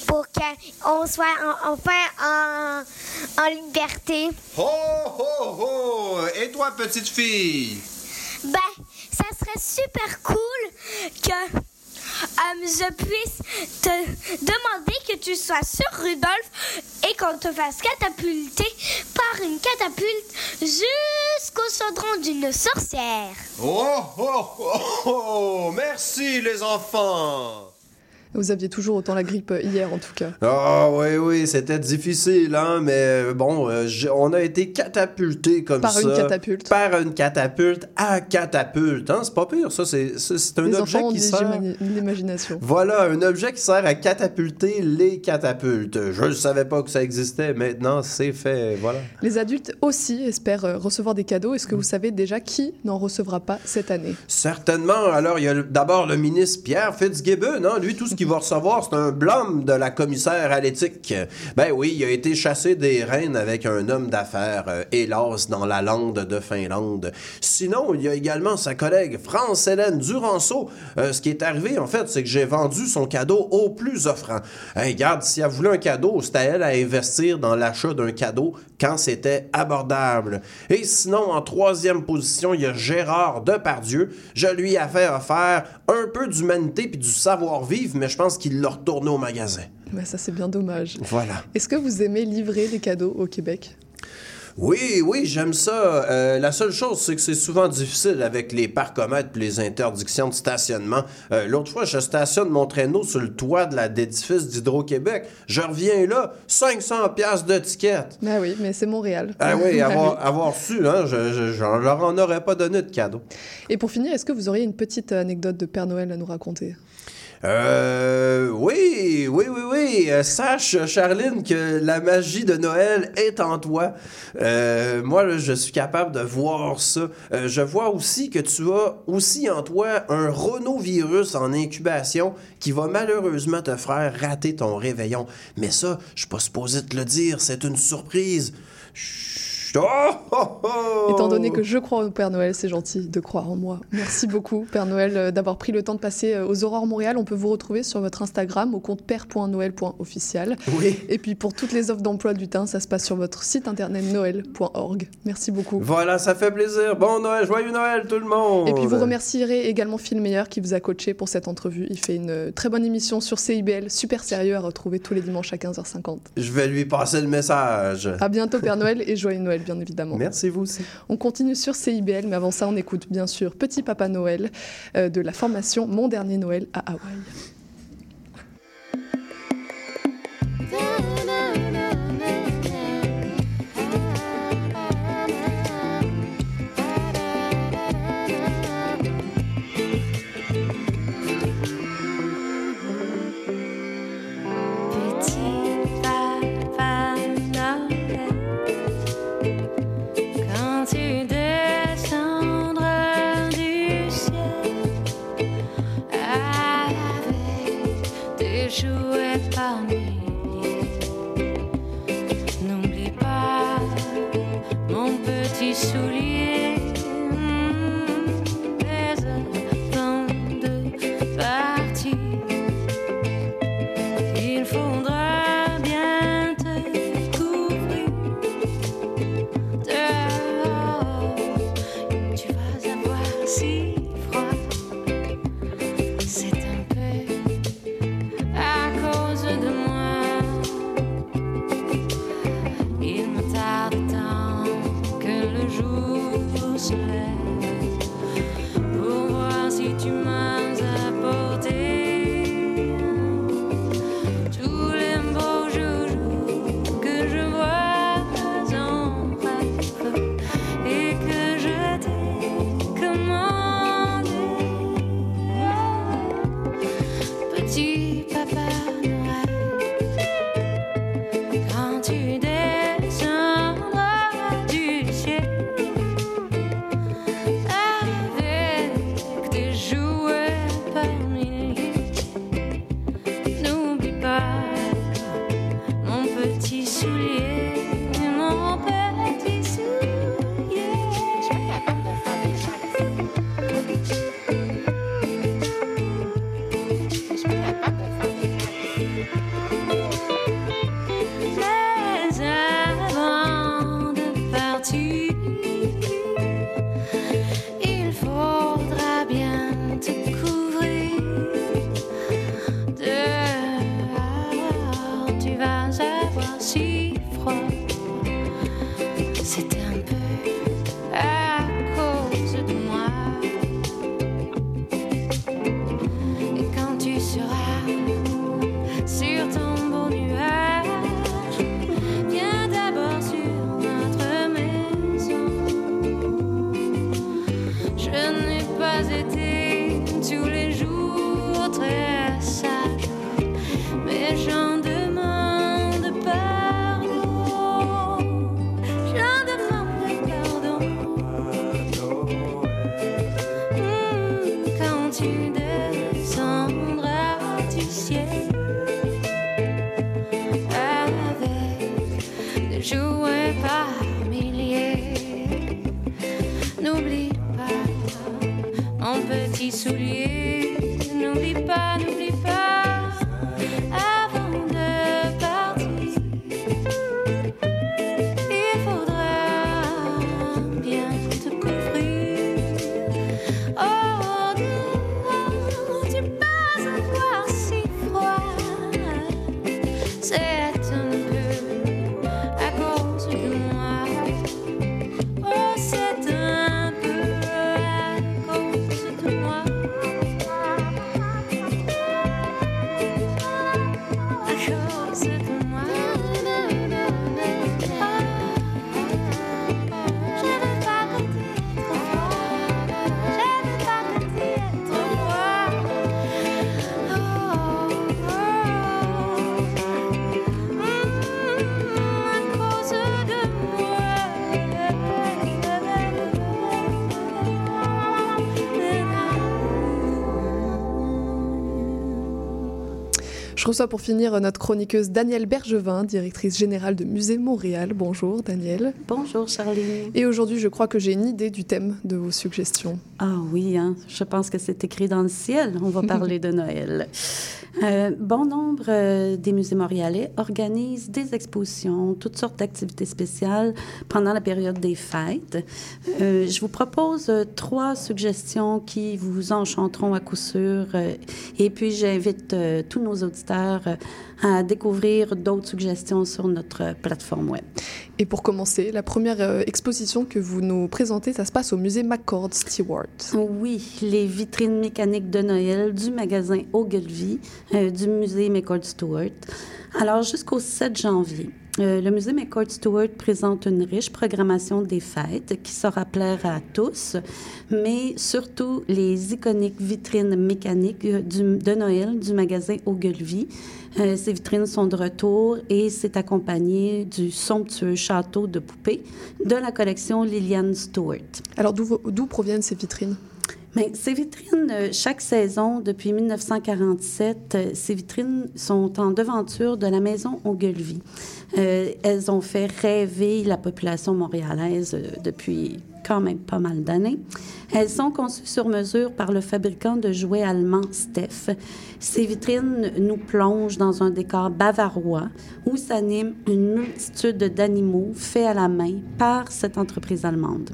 pour qu'on soit en- enfin en, en liberté. Ho, ho, ho! Et toi, petite fille? Ben, ça serait super cool que euh, je puisse te demander que tu sois sur Rudolph et qu'on te fasse catapulter par une catapulte jusqu'au chaudron d'une sorcière. Oh, oh, oh, oh! Merci, les enfants! Vous aviez toujours autant la grippe euh, hier, en tout cas. Ah oui, oui, c'était difficile, hein, mais euh, bon, euh, on a été catapultés comme Par ça. une catapulte. Par une catapulte à catapulte, hein, c'est pas pire, ça, c'est c'est- un les objet qui sert... l'imagination. Voilà, un objet qui sert à catapulter les catapultes. Je ne savais pas que ça existait, maintenant c'est fait, voilà. Les adultes aussi espèrent recevoir des cadeaux. Est-ce que vous savez déjà qui n'en recevra pas cette année? Certainement. Alors, il y a d'abord le ministre Pierre Fitzgibbon. Hein? Lui, tout ce va recevoir, c'est un blâme de la commissaire à l'éthique. Ben oui, il a été chassé des reines avec un homme d'affaires, euh, hélas, dans la lande de Finlande. Sinon, il y a également sa collègue France-Hélène Duranceau. Euh, ce qui est arrivé, en fait, c'est que j'ai vendu son cadeau au plus offrant. Hey, regarde, si elle voulait un cadeau, c'était elle à investir dans l'achat d'un cadeau quand c'était abordable. Et sinon, en troisième position, il y a Gérard Depardieu. Je lui ai fait offert un peu d'humanité puis du savoir-vivre, mais je pense qu'il l'a retourné au magasin. Ben, Ça, c'est bien dommage. Voilà. Est-ce que vous aimez livrer des cadeaux au Québec? Oui, oui, j'aime ça. Euh, la seule chose, c'est que c'est souvent difficile avec les parcomètres et les interdictions de stationnement. Euh, L'autre fois, je stationne mon traîneau sur le toit de d'édifice d'Hydro-Québec. Je reviens là, 500 pièces de ticket. Ah oui, mais c'est Montréal. Ah oui, avoir, avoir su, hein, je, je, je leur en aurais pas donné de cadeau. Et pour finir, est-ce que vous auriez une petite anecdote de Père Noël à nous raconter? Euh, oui, oui, oui, oui. Euh, sache, Charline, que la magie de Noël est en toi. Euh, moi, je suis capable de voir ça. Euh, je vois aussi que tu as aussi en toi un rhinovirus en incubation qui va malheureusement te faire rater ton réveillon. Mais ça, je suis pas supposé te le dire. C'est une surprise. Oh, oh, oh. Étant donné que je crois au Père Noël, c'est gentil de croire en moi. Merci beaucoup, Père Noël, euh, d'avoir pris le temps de passer euh, aux Aurores Montréal. On peut vous retrouver sur votre Instagram au compte père.noël.officiel. Oui. Et puis pour toutes les offres d'emploi du teint, ça se passe sur votre site internet noël.org. Merci beaucoup. Voilà, ça fait plaisir. Bon Noël, joyeux Noël tout le monde. Et puis vous remercierez également Phil Meyer qui vous a coaché pour cette entrevue. Il fait une euh, très bonne émission sur CIBL, super sérieux à retrouver tous les dimanches à 15h50. Je vais lui passer le message. À bientôt Père Noël et joyeux Noël bien évidemment. Merci vous aussi. On continue sur CIBL, mais avant ça on écoute bien sûr Petit Papa Noël euh, de la formation Mon Dernier Noël à Hawaï. Jouets Je reçois pour finir notre chroniqueuse Danielle Bergevin, directrice générale de Musée Montréal. Bonjour Danielle. Bonjour Charlie. Et aujourd'hui, je crois que j'ai une idée du thème de vos suggestions. Ah oui, hein, je pense que c'est écrit dans le ciel. On va parler de Noël. Euh, bon nombre euh, des musées montréalais organisent des expositions, toutes sortes d'activités spéciales pendant la période des fêtes. Euh, je vous propose euh, trois suggestions qui vous enchanteront à coup sûr. et puis, j'invite tous nos auditeurs à découvrir d'autres suggestions sur notre plateforme web. Et pour commencer, la première exposition que vous nous présentez, ça se passe au musée McCord Stewart. Oui, les vitrines mécaniques de Noël du magasin Ogilvy, euh, du musée McCord Stewart. Alors, jusqu'au 7 janvier, euh, le musée McCord Stewart présente une riche programmation des fêtes qui saura plaire à tous, mais surtout les iconiques vitrines mécaniques de Noël du magasin Ogilvy. Euh, ces vitrines sont de retour et c'est accompagné du somptueux château de poupées de la collection Liliane Stewart. Alors, d'où proviennent ces vitrines? Mais ces vitrines, euh, chaque saison, depuis 1947, euh, ces vitrines sont en devanture de la maison Ogilvy. Euh, elles ont fait rêver la population montréalaise euh, depuis quand même pas mal d'années. Elles sont conçues sur mesure par le fabricant de jouets allemand Steph. Ces vitrines nous plongent dans un décor bavarois où s'anime une multitude d'animaux faits à la main par cette entreprise allemande.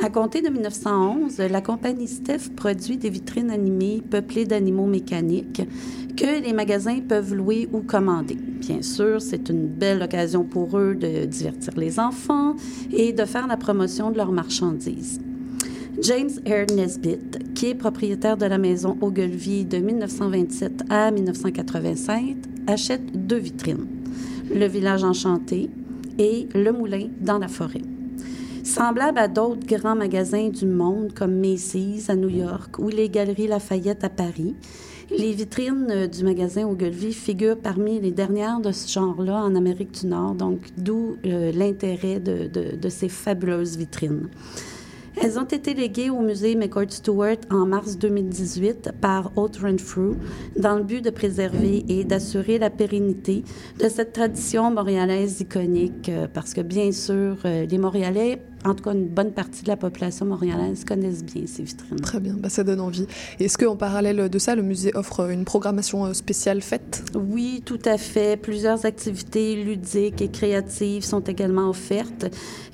À compter de 1911, la compagnie Steph produit des vitrines animées peuplées d'animaux mécaniques que les magasins peuvent louer ou commander. Bien sûr, c'est une belle occasion pour eux de divertir les enfants et de faire la promotion de leurs marchandises. James Air Nesbitt, qui est propriétaire de la maison Ogilvy de 1927 à 1985, achète deux vitrines, le village enchanté et le moulin dans la forêt. Semblable à d'autres grands magasins du monde comme Macy's à New York ou les Galeries Lafayette à Paris, les vitrines euh, du magasin Ogilvy figurent parmi les dernières de ce genre-là en Amérique du Nord, donc d'où euh, l'intérêt de, ces fabuleuses vitrines. Elles ont été léguées au musée McCord Stewart en mars 2018 par Haute Renfrew dans le but de préserver et d'assurer la pérennité de cette tradition montréalaise iconique euh, parce que bien sûr, les Montréalais, en tout cas une bonne partie de la population montréalaise, connaissent bien ces vitrines. Très bien, bah, ça donne envie. Est-ce qu'en parallèle de ça, le musée offre une programmation euh, spéciale faite? Oui, tout à fait. Plusieurs activités ludiques et créatives sont également offertes.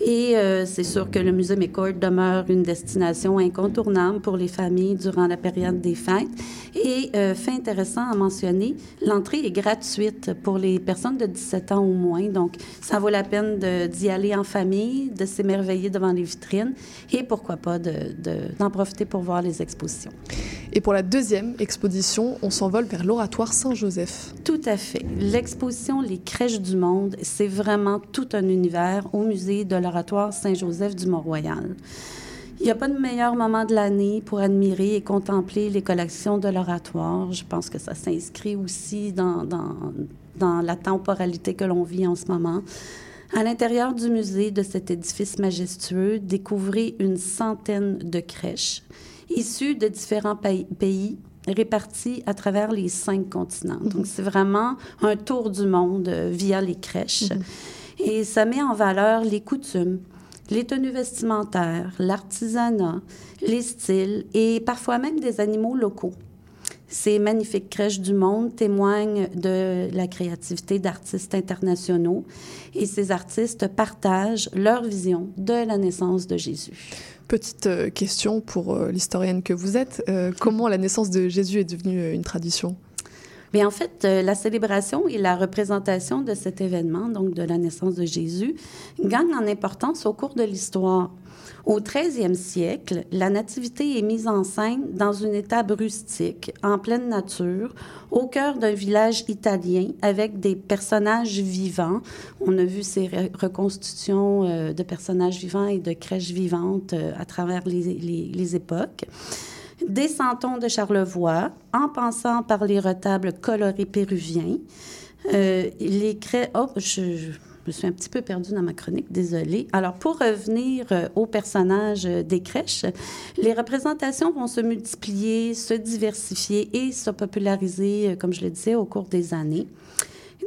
Et euh, c'est sûr que le musée McCord demeure une destination incontournable pour les familles durant la période des fêtes. Et euh, fait intéressant à mentionner, l'entrée est gratuite pour les personnes de 17 ans ou moins. Donc, ça vaut la peine d'y aller en famille, de s'émerveiller devant les vitrines et pourquoi pas de- de- d'en profiter pour voir les expositions. Et pour la deuxième exposition, on s'envole vers l'oratoire Saint-Joseph. Tout à fait. L'exposition Les crèches du monde, c'est vraiment tout un univers au musée de l'oratoire Saint-Joseph du Mont-Royal. Il n'y a pas de meilleur moment de l'année pour admirer et contempler les collections de l'oratoire. Je pense que ça s'inscrit aussi dans, dans, dans la temporalité que l'on vit en ce moment. À l'intérieur du musée de cet édifice majestueux, découvrez une centaine de crèches issues de différents pays- répartis à travers les cinq continents. Donc, c'est vraiment un tour du monde euh, via les crèches. Et ça met en valeur les coutumes, les tenues vestimentaires, l'artisanat, les styles et parfois même des animaux locaux. Ces magnifiques crèches du monde témoignent de la créativité d'artistes internationaux et ces artistes partagent leur vision de la naissance de Jésus. Petite euh, question pour euh, l'historienne que vous êtes. Euh, comment la naissance de Jésus est devenue une tradition? Mais en fait, la célébration et la représentation de cet événement, donc de la naissance de Jésus, gagnent en importance au cours de l'histoire. Au 13e siècle, la nativité est mise en scène dans une étable rustique, en pleine nature, au cœur d'un village italien avec des personnages vivants. On a vu ces re- reconstitutions euh, de personnages vivants et de crèches vivantes euh, à travers les, époques. Des de Charlevoix, en passant par les retables colorés péruviens. Euh, les craies... Oh, je me suis un petit peu perdue dans ma chronique, désolée. Alors, pour revenir euh, aux personnages euh, des crèches, les représentations vont se multiplier, se diversifier et se populariser, euh, comme je le disais, au cours des années.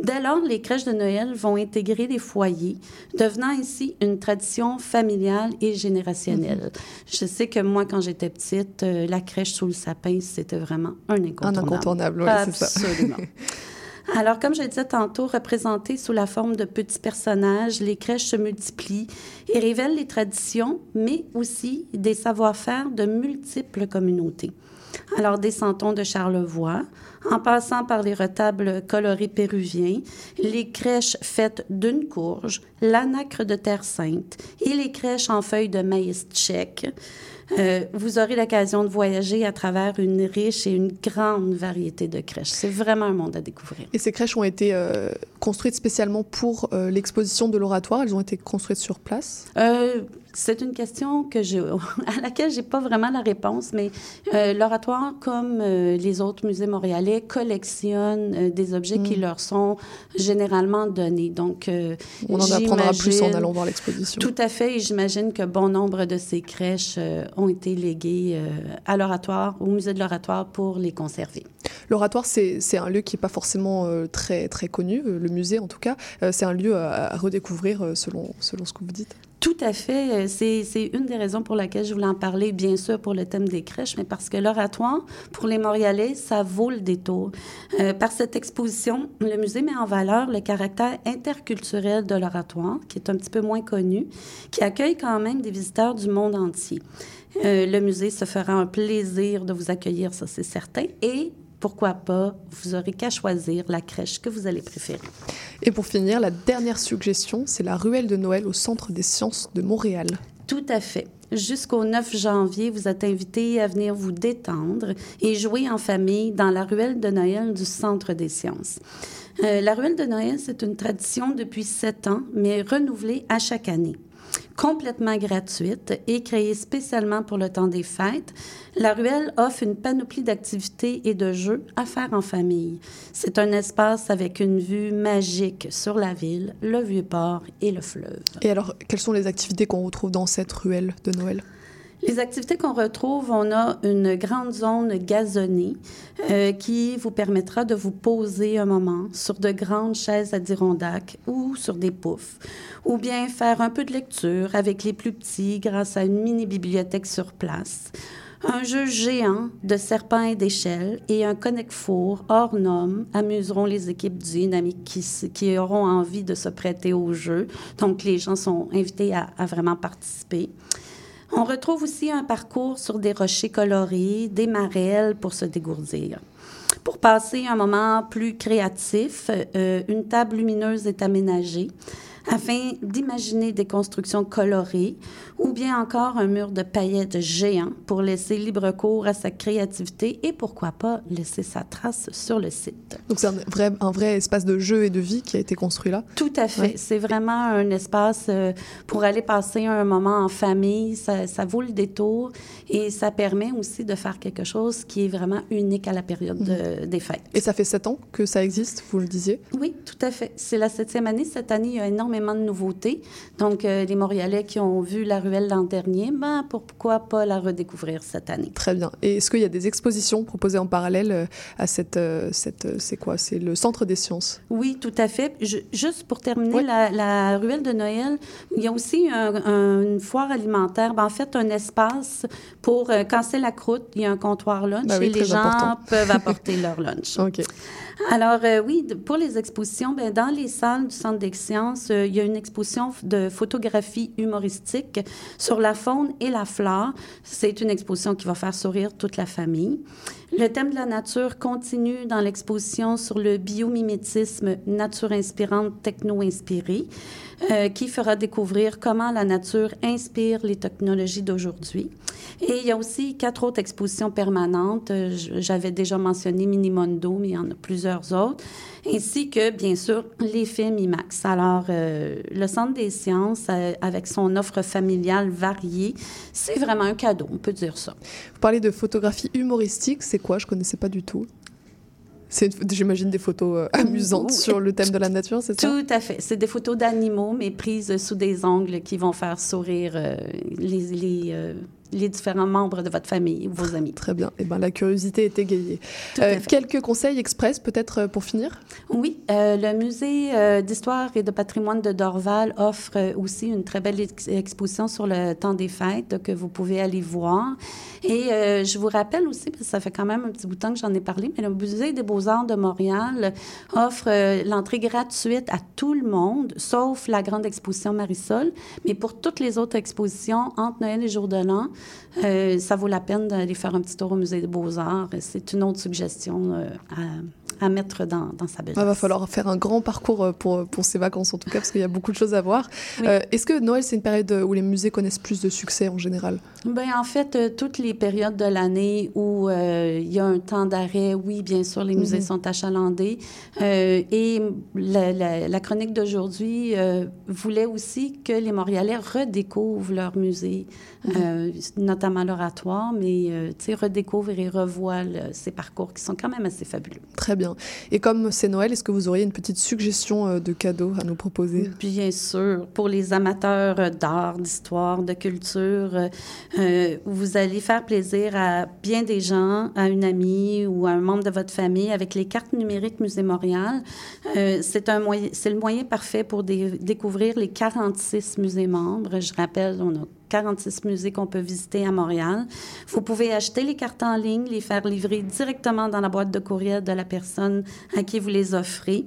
Dès lors, les crèches de Noël vont intégrer les foyers, devenant ainsi une tradition familiale et générationnelle. Je sais que moi, quand j'étais petite, la crèche sous le sapin, c'était vraiment un incontournable. Un incontournable, ouais, c'est ça. Absolument. Alors, comme je le disais tantôt, représentées sous la forme de petits personnages, les crèches se multiplient et révèlent les traditions, mais aussi des savoir-faire de multiples communautés. Alors, des santons de Charlevoix, en passant par les retables colorés péruviens, les crèches faites d'une courge, l'anacre de terre sainte et les crèches en feuilles de maïs tchèque. Euh, vous aurez l'occasion de voyager à travers une riche et une grande variété de crèches. C'est vraiment un monde à découvrir. Et ces crèches ont été euh, construites spécialement pour euh, l'exposition de l'oratoire. Elles ont été construites sur place? C'est une question que je, à laquelle j'ai pas vraiment la réponse, mais euh, l'oratoire, comme euh, les autres musées montréalais, collectionne euh, des objets qui Mm. leur sont généralement donnés. Donc, On en apprendra plus en allant voir l'exposition. Tout à fait, et j'imagine que bon nombre de ces crèches ont été léguées à l'oratoire, au musée de l'oratoire, pour les conserver. L'oratoire, c'est un lieu qui n'est pas forcément très, très connu, le musée en tout cas. C'est un lieu à, à redécouvrir selon, selon ce que vous dites. Tout à fait. Euh, C'est une des raisons pour laquelle je voulais en parler, bien sûr, pour le thème des crèches, mais parce que l'oratoire, pour les Montréalais, ça vaut le détour. Euh, par cette exposition, le musée met en valeur le caractère interculturel de l'oratoire, qui est un petit peu moins connu, qui accueille quand même des visiteurs du monde entier. Euh, le musée se fera un plaisir de vous accueillir, ça c'est certain, et pourquoi pas, vous aurez qu'à choisir la crèche que vous allez préférer. Et pour finir, la dernière suggestion, c'est la ruelle de Noël au Centre des sciences de Montréal. Tout à fait. Jusqu'au 9 janvier, vous êtes invités à venir vous détendre et jouer en famille dans la ruelle de Noël du Centre des sciences. Euh, la ruelle de Noël, c'est une tradition depuis sept ans, mais renouvelée à chaque année. Complètement gratuite et créée spécialement pour le temps des fêtes, la ruelle offre une panoplie d'activités et de jeux à faire en famille. C'est un espace avec une vue magique sur la ville, le vieux-port et le fleuve. Et alors, quelles sont les activités qu'on retrouve dans cette ruelle de Noël? Les activités qu'on retrouve, on a une grande zone gazonnée euh, qui vous permettra de vous poser un moment sur de grandes chaises Adirondack ou sur des poufs, ou bien faire un peu de lecture avec les plus petits grâce à une mini-bibliothèque sur place. Un jeu géant de serpents et d'échelles et un connect-four hors norme amuseront les équipes du Dynamique qui, qui auront envie de se prêter au jeu. Donc, les gens sont invités à- à vraiment participer. On retrouve aussi un parcours sur des rochers colorés, des marelles pour se dégourdir. Pour passer un moment plus créatif, euh, une table lumineuse est aménagée afin d'imaginer des constructions colorées ou bien encore un mur de paillettes géant pour laisser libre cours à sa créativité et pourquoi pas laisser sa trace sur le site. Donc c'est un vrai, un vrai espace de jeu et de vie qui a été construit là? Tout à fait. Ouais. C'est vraiment un espace euh, pour aller passer un moment en famille. Ça, ça vaut le détour et ça permet aussi de faire quelque chose qui est vraiment unique à la période de- des fêtes. Et ça fait sept ans que ça existe, vous le disiez? Oui, tout à fait. C'est la septième année. Cette année, il y a énormément de nouveautés. Donc, euh, les Montréalais qui ont vu la ruelle l'an dernier, ben, pourquoi pas la redécouvrir cette année? Très bien. Et est-ce qu'il y a des expositions proposées en parallèle euh, à cette... euh, cette c'est quoi? C'est le Centre des sciences Oui, tout à fait. Je- juste pour terminer, la, la ruelle de Noël, il y a aussi un- un- une foire alimentaire. Ben, en fait, un espace pour euh, casser la croûte. Il y a un comptoir lunch Ben oui, et les gens important. peuvent apporter leur lunch. Ok. Alors, euh, oui, pour les expositions, ben, dans les salles du Centre des sciences, euh, il y a une exposition de photographie humoristique sur la faune et la flore. C'est une exposition qui va faire sourire toute la famille. Le thème de la nature continue dans l'exposition sur le biomimétisme nature inspirante, techno-inspirée, euh, qui fera découvrir comment la nature inspire les technologies d'aujourd'hui. Et il y a aussi quatre autres expositions permanentes. Euh, J'avais déjà mentionné Minimondo, mais il y en a plusieurs autres. Ainsi que, bien sûr, les films IMAX. Alors, euh, le Centre des sciences, avec son offre familiale variée, c'est vraiment un cadeau, on peut dire ça. Vous parlez de photographie humoristique, c'est quoi? Je connaissais pas du tout. J'imagine, des photos euh, amusantes sur le thème de la nature, c'est ça? Tout à fait. C'est des photos d'animaux, mais prises sous des ongles qui vont faire sourire euh, les, les, euh, les différents membres de votre famille ou vos amis. Très bien. Eh ben, la curiosité est égayée. Euh, quelques conseils express, peut-être, euh, pour finir? Oui, euh, le musée euh, d'histoire et de patrimoine de Dorval offre aussi une très belle ex- exposition sur le temps des fêtes que vous pouvez aller voir. Et je vous rappelle aussi, parce que ça fait quand même un petit bout de temps que j'en ai parlé, mais le musée des beaux-arts de Montréal offre l'entrée gratuite à tout le monde, sauf la grande exposition Marisol. Mais pour toutes les autres expositions, entre Noël et Jour de l'An, ça vaut la peine d'aller faire un petit tour au Musée des Beaux-Arts. C'est une autre suggestion euh, à, à mettre dans, dans sa Il besace. va falloir faire un grand parcours euh, pour, pour ces vacances, en tout cas, parce qu'il y a beaucoup de choses à voir. Oui. Euh, Est-ce que Noël, c'est une période où les musées connaissent plus de succès en général? Ben, en fait, euh, toutes les périodes de l'année où euh, il y a un temps d'arrêt, oui, bien sûr, les musées Mhm. sont achalandés. Euh, et la, la- la chronique d'aujourd'hui euh, voulait aussi que les Montréalais redécouvrent leur musée, euh, notamment l'oratoire, mais euh, redécouvrent et revoient le- ces parcours qui sont quand même assez fabuleux. Très bien. Et comme c'est Noël, est-ce que vous auriez une petite suggestion euh, de cadeau à nous proposer? Bien sûr, pour les amateurs euh, d'art, d'histoire, de culture, euh, euh, vous allez faire plaisir à bien des gens, à une amie ou à un membre de votre famille avec les cartes numériques Musée Montréal. C'est le moyen parfait pour dé- découvrir les 46 musées membres. Je rappelle, on a 46 musées qu'on peut visiter à Montréal. Vous pouvez acheter les cartes en ligne, les faire livrer directement dans la boîte de courriel de la personne à qui vous les offrez.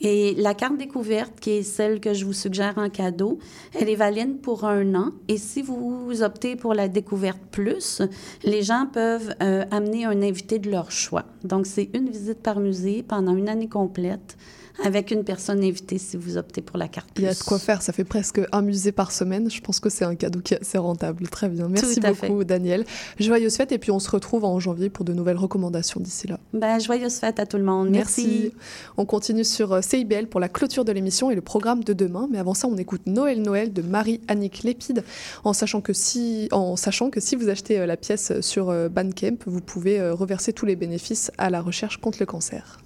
Et la carte découverte, qui est celle que je vous suggère en cadeau, elle est valide pour un an. Et si vous optez pour la découverte plus, les gens peuvent euh, amener un invité de leur choix. Donc, c'est une visite par musée pendant une année complète avec une personne invitée si vous optez pour la carte Il y a de quoi faire, ça fait presque un musée par semaine. Je pense que c'est un cadeau qui est assez rentable. Très bien. Merci beaucoup, Daniel. Joyeuse fête et puis on se retrouve en janvier pour de nouvelles recommandations d'ici là. Ben, joyeuse fête à tout le monde. Merci. On continue sur euh, CIBL pour la clôture de l'émission et le programme de demain. Mais avant ça, on écoute Noël Noël de Marie-Annick Lépide, en sachant que si, en sachant que si vous achetez euh, la pièce sur euh, Bandcamp, vous pouvez reverser tous les bénéfices à la recherche contre le cancer.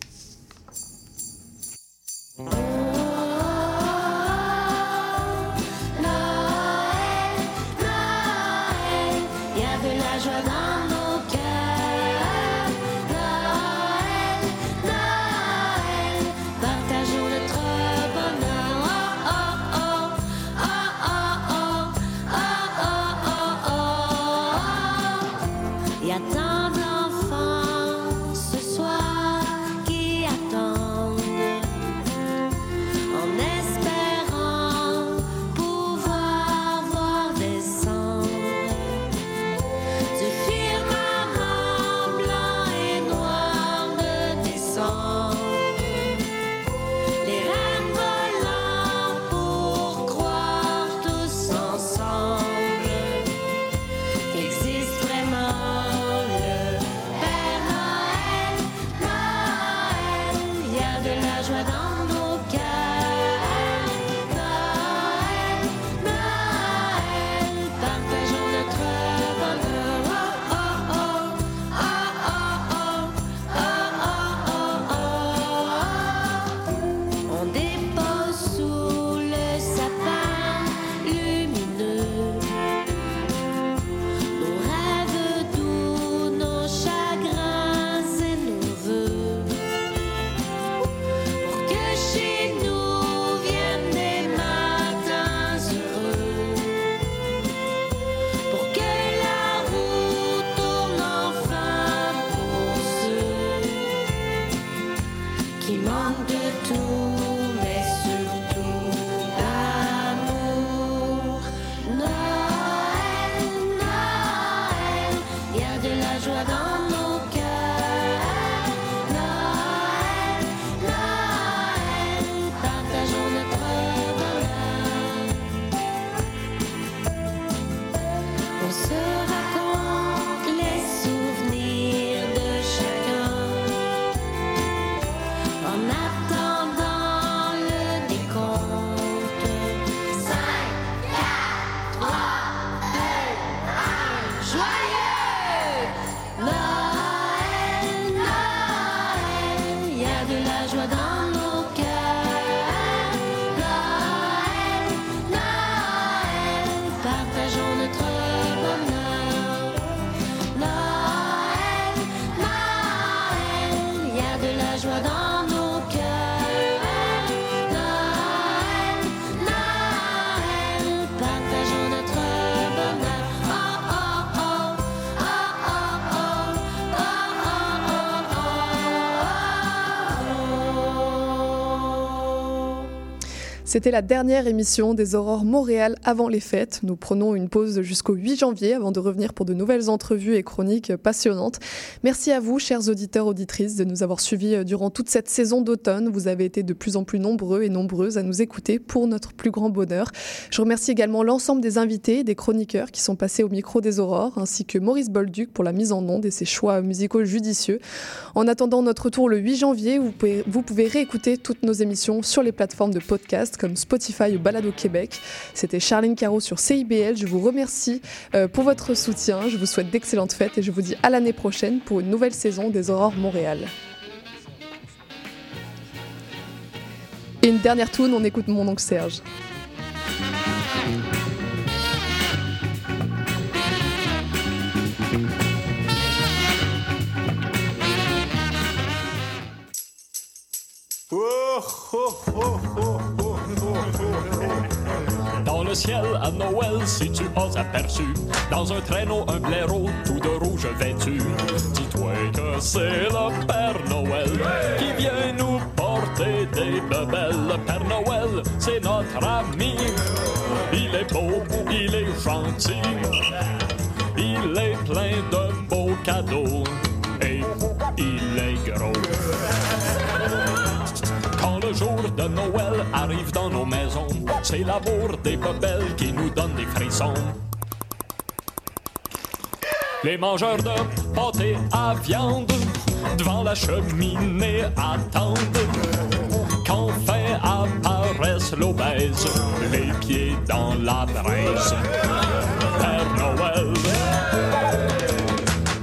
tread on C'était la dernière émission des Aurores Montréal avant les fêtes. Nous prenons une pause jusqu'au 8 janvier avant de revenir pour de nouvelles entrevues et chroniques passionnantes. Merci à vous, chers auditeurs, auditrices, de nous avoir suivis euh, durant toute cette saison d'automne. Vous avez été de plus en plus nombreux et nombreuses à nous écouter pour notre plus grand bonheur. Je remercie également l'ensemble des invités, des chroniqueurs qui sont passés au micro des Aurores, ainsi que Maurice Bolduc pour la mise en onde et ses choix musicaux judicieux. En attendant notre retour le 8 janvier, vous pouvez, vous pouvez réécouter toutes nos émissions sur les plateformes de podcast comme Spotify ou Balado Québec. C'était Charline Caro sur CIBL. Je vous remercie euh, pour votre soutien. Je vous souhaite d'excellentes fêtes et je vous dis à l'année prochaine pour une nouvelle saison des Aurores Montréal. Et une dernière tune, on écoute mon oncle Serge. Ciel à Noël, si tu as aperçu. Dans un traîneau un blaireau tout de rouge vêtu. Dis-toi que c'est le Père Noël Qui vient nous porter des bebelles. Le Père Noël, c'est notre ami. Il est beau, il est gentil. Il est plein de beaux cadeaux. Et il est gros. Quand le jour de Noël arrive dans nos maisons, c'est l'amour des bebelles qui nous donne des frissons. Les mangeurs de pâté à viande devant la cheminée attendent qu'enfin apparaisse l'obèse, les pieds dans la braise. Père Noël,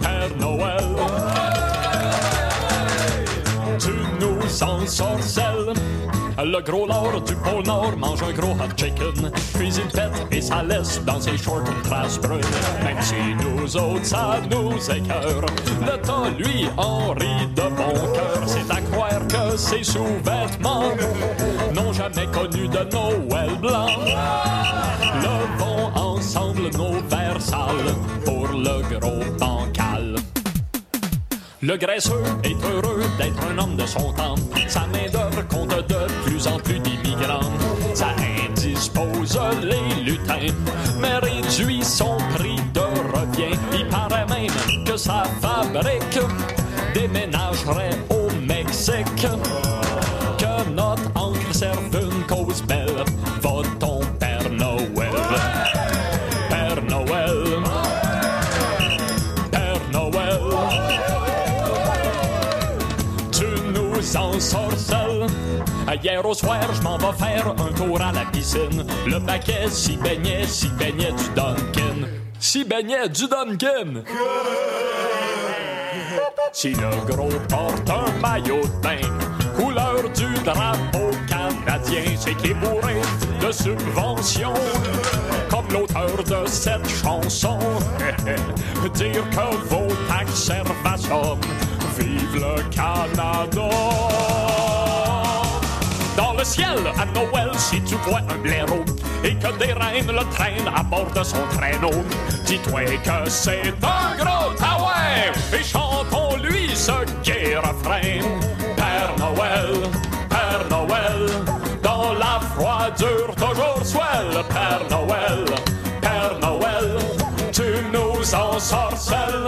Père Noël, tu nous ensorcelles. Le gros lord du pôle Nord mange un gros hot chicken, puis il pète et ça laisse dans ses shorts une trace brune. Même si nous autres, ça nous écœure, le temps, lui, en rit de bon cœur. C'est à croire que ses sous-vêtements n'ont jamais connu de Noël blanc. Levons ensemble nos verres sales pour le gros bancal. Le graisseux est heureux d'être un homme de son temps. Sa main-d'œuvre compte de plus en plus d'immigrants. Ça indispose les lutins, mais réduit son prix de revient. Il paraît même que sa fabrique déménagerait au Mexique. Que notre encre serve une cause belle. Hier au soir, je m'en vais faire un tour à la piscine. Le paquet s'y baignait, s'y baignait du Duncan. S'y baignait du Duncan. Si le gros porte un maillot de bain, couleur du drapeau canadien, c'est qu'il est de subventions. Comme l'auteur de cette chanson, dire que vos taxes servent à ça. Vive le Canada! Ciel, à Noël, si tu vois un blaireau et que des reines le traînent à bord de son traîneau, dis-toi que c'est un gros taouin et chantons-lui ce gai refrain. Père Noël, Père Noël, dans la froidure toujours swell. Père Noël, Père Noël, tu nous ensorcelles.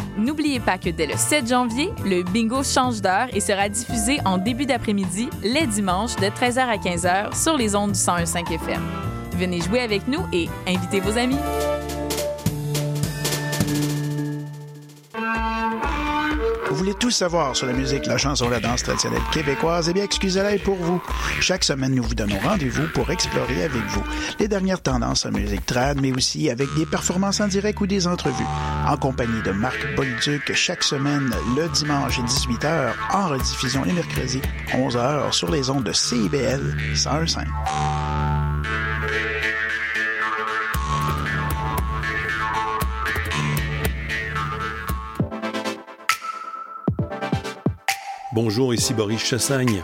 N'oubliez pas que dès le 7 janvier, le bingo change d'heure et sera diffusé en début d'après-midi, les dimanches, de 13h à 15h sur les ondes du 101.5 FM. Venez jouer avec nous et invitez vos amis. Vous voulez tout savoir sur la musique, la chanson, la danse traditionnelle québécoise? Eh bien, excusez-la pour vous. Chaque semaine, nous vous donnons rendez-vous pour explorer avec vous les dernières tendances en musique trad, mais aussi avec des performances en direct ou des entrevues. En compagnie de Marc Bolduc, chaque semaine, le dimanche à 18h, en rediffusion les mercredis, 11h, sur les ondes de CIBL 101.5. Bonjour, ici Boris Chassagne.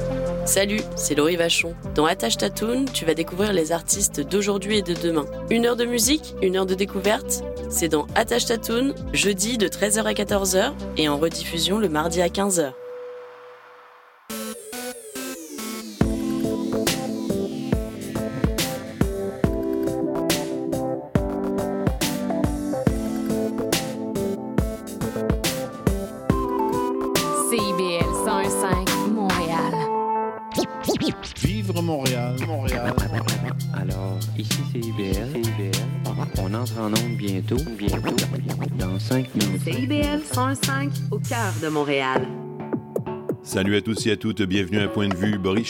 Salut, c'est Laurie Vachon. Dans Attache Tatoon, tu vas découvrir les artistes d'aujourd'hui et de demain. Une heure de musique, une heure de découverte. C'est dans Attache Tatoon, jeudi de 13h à 14h et en rediffusion le mardi à 15h. Ici c'est IBL. CIBL. On entre en onde bientôt. Bientôt. Dans 5 minutes. CIBL 105 au cœur de Montréal. Salut à tous et à toutes, bienvenue à Point de vue. Boris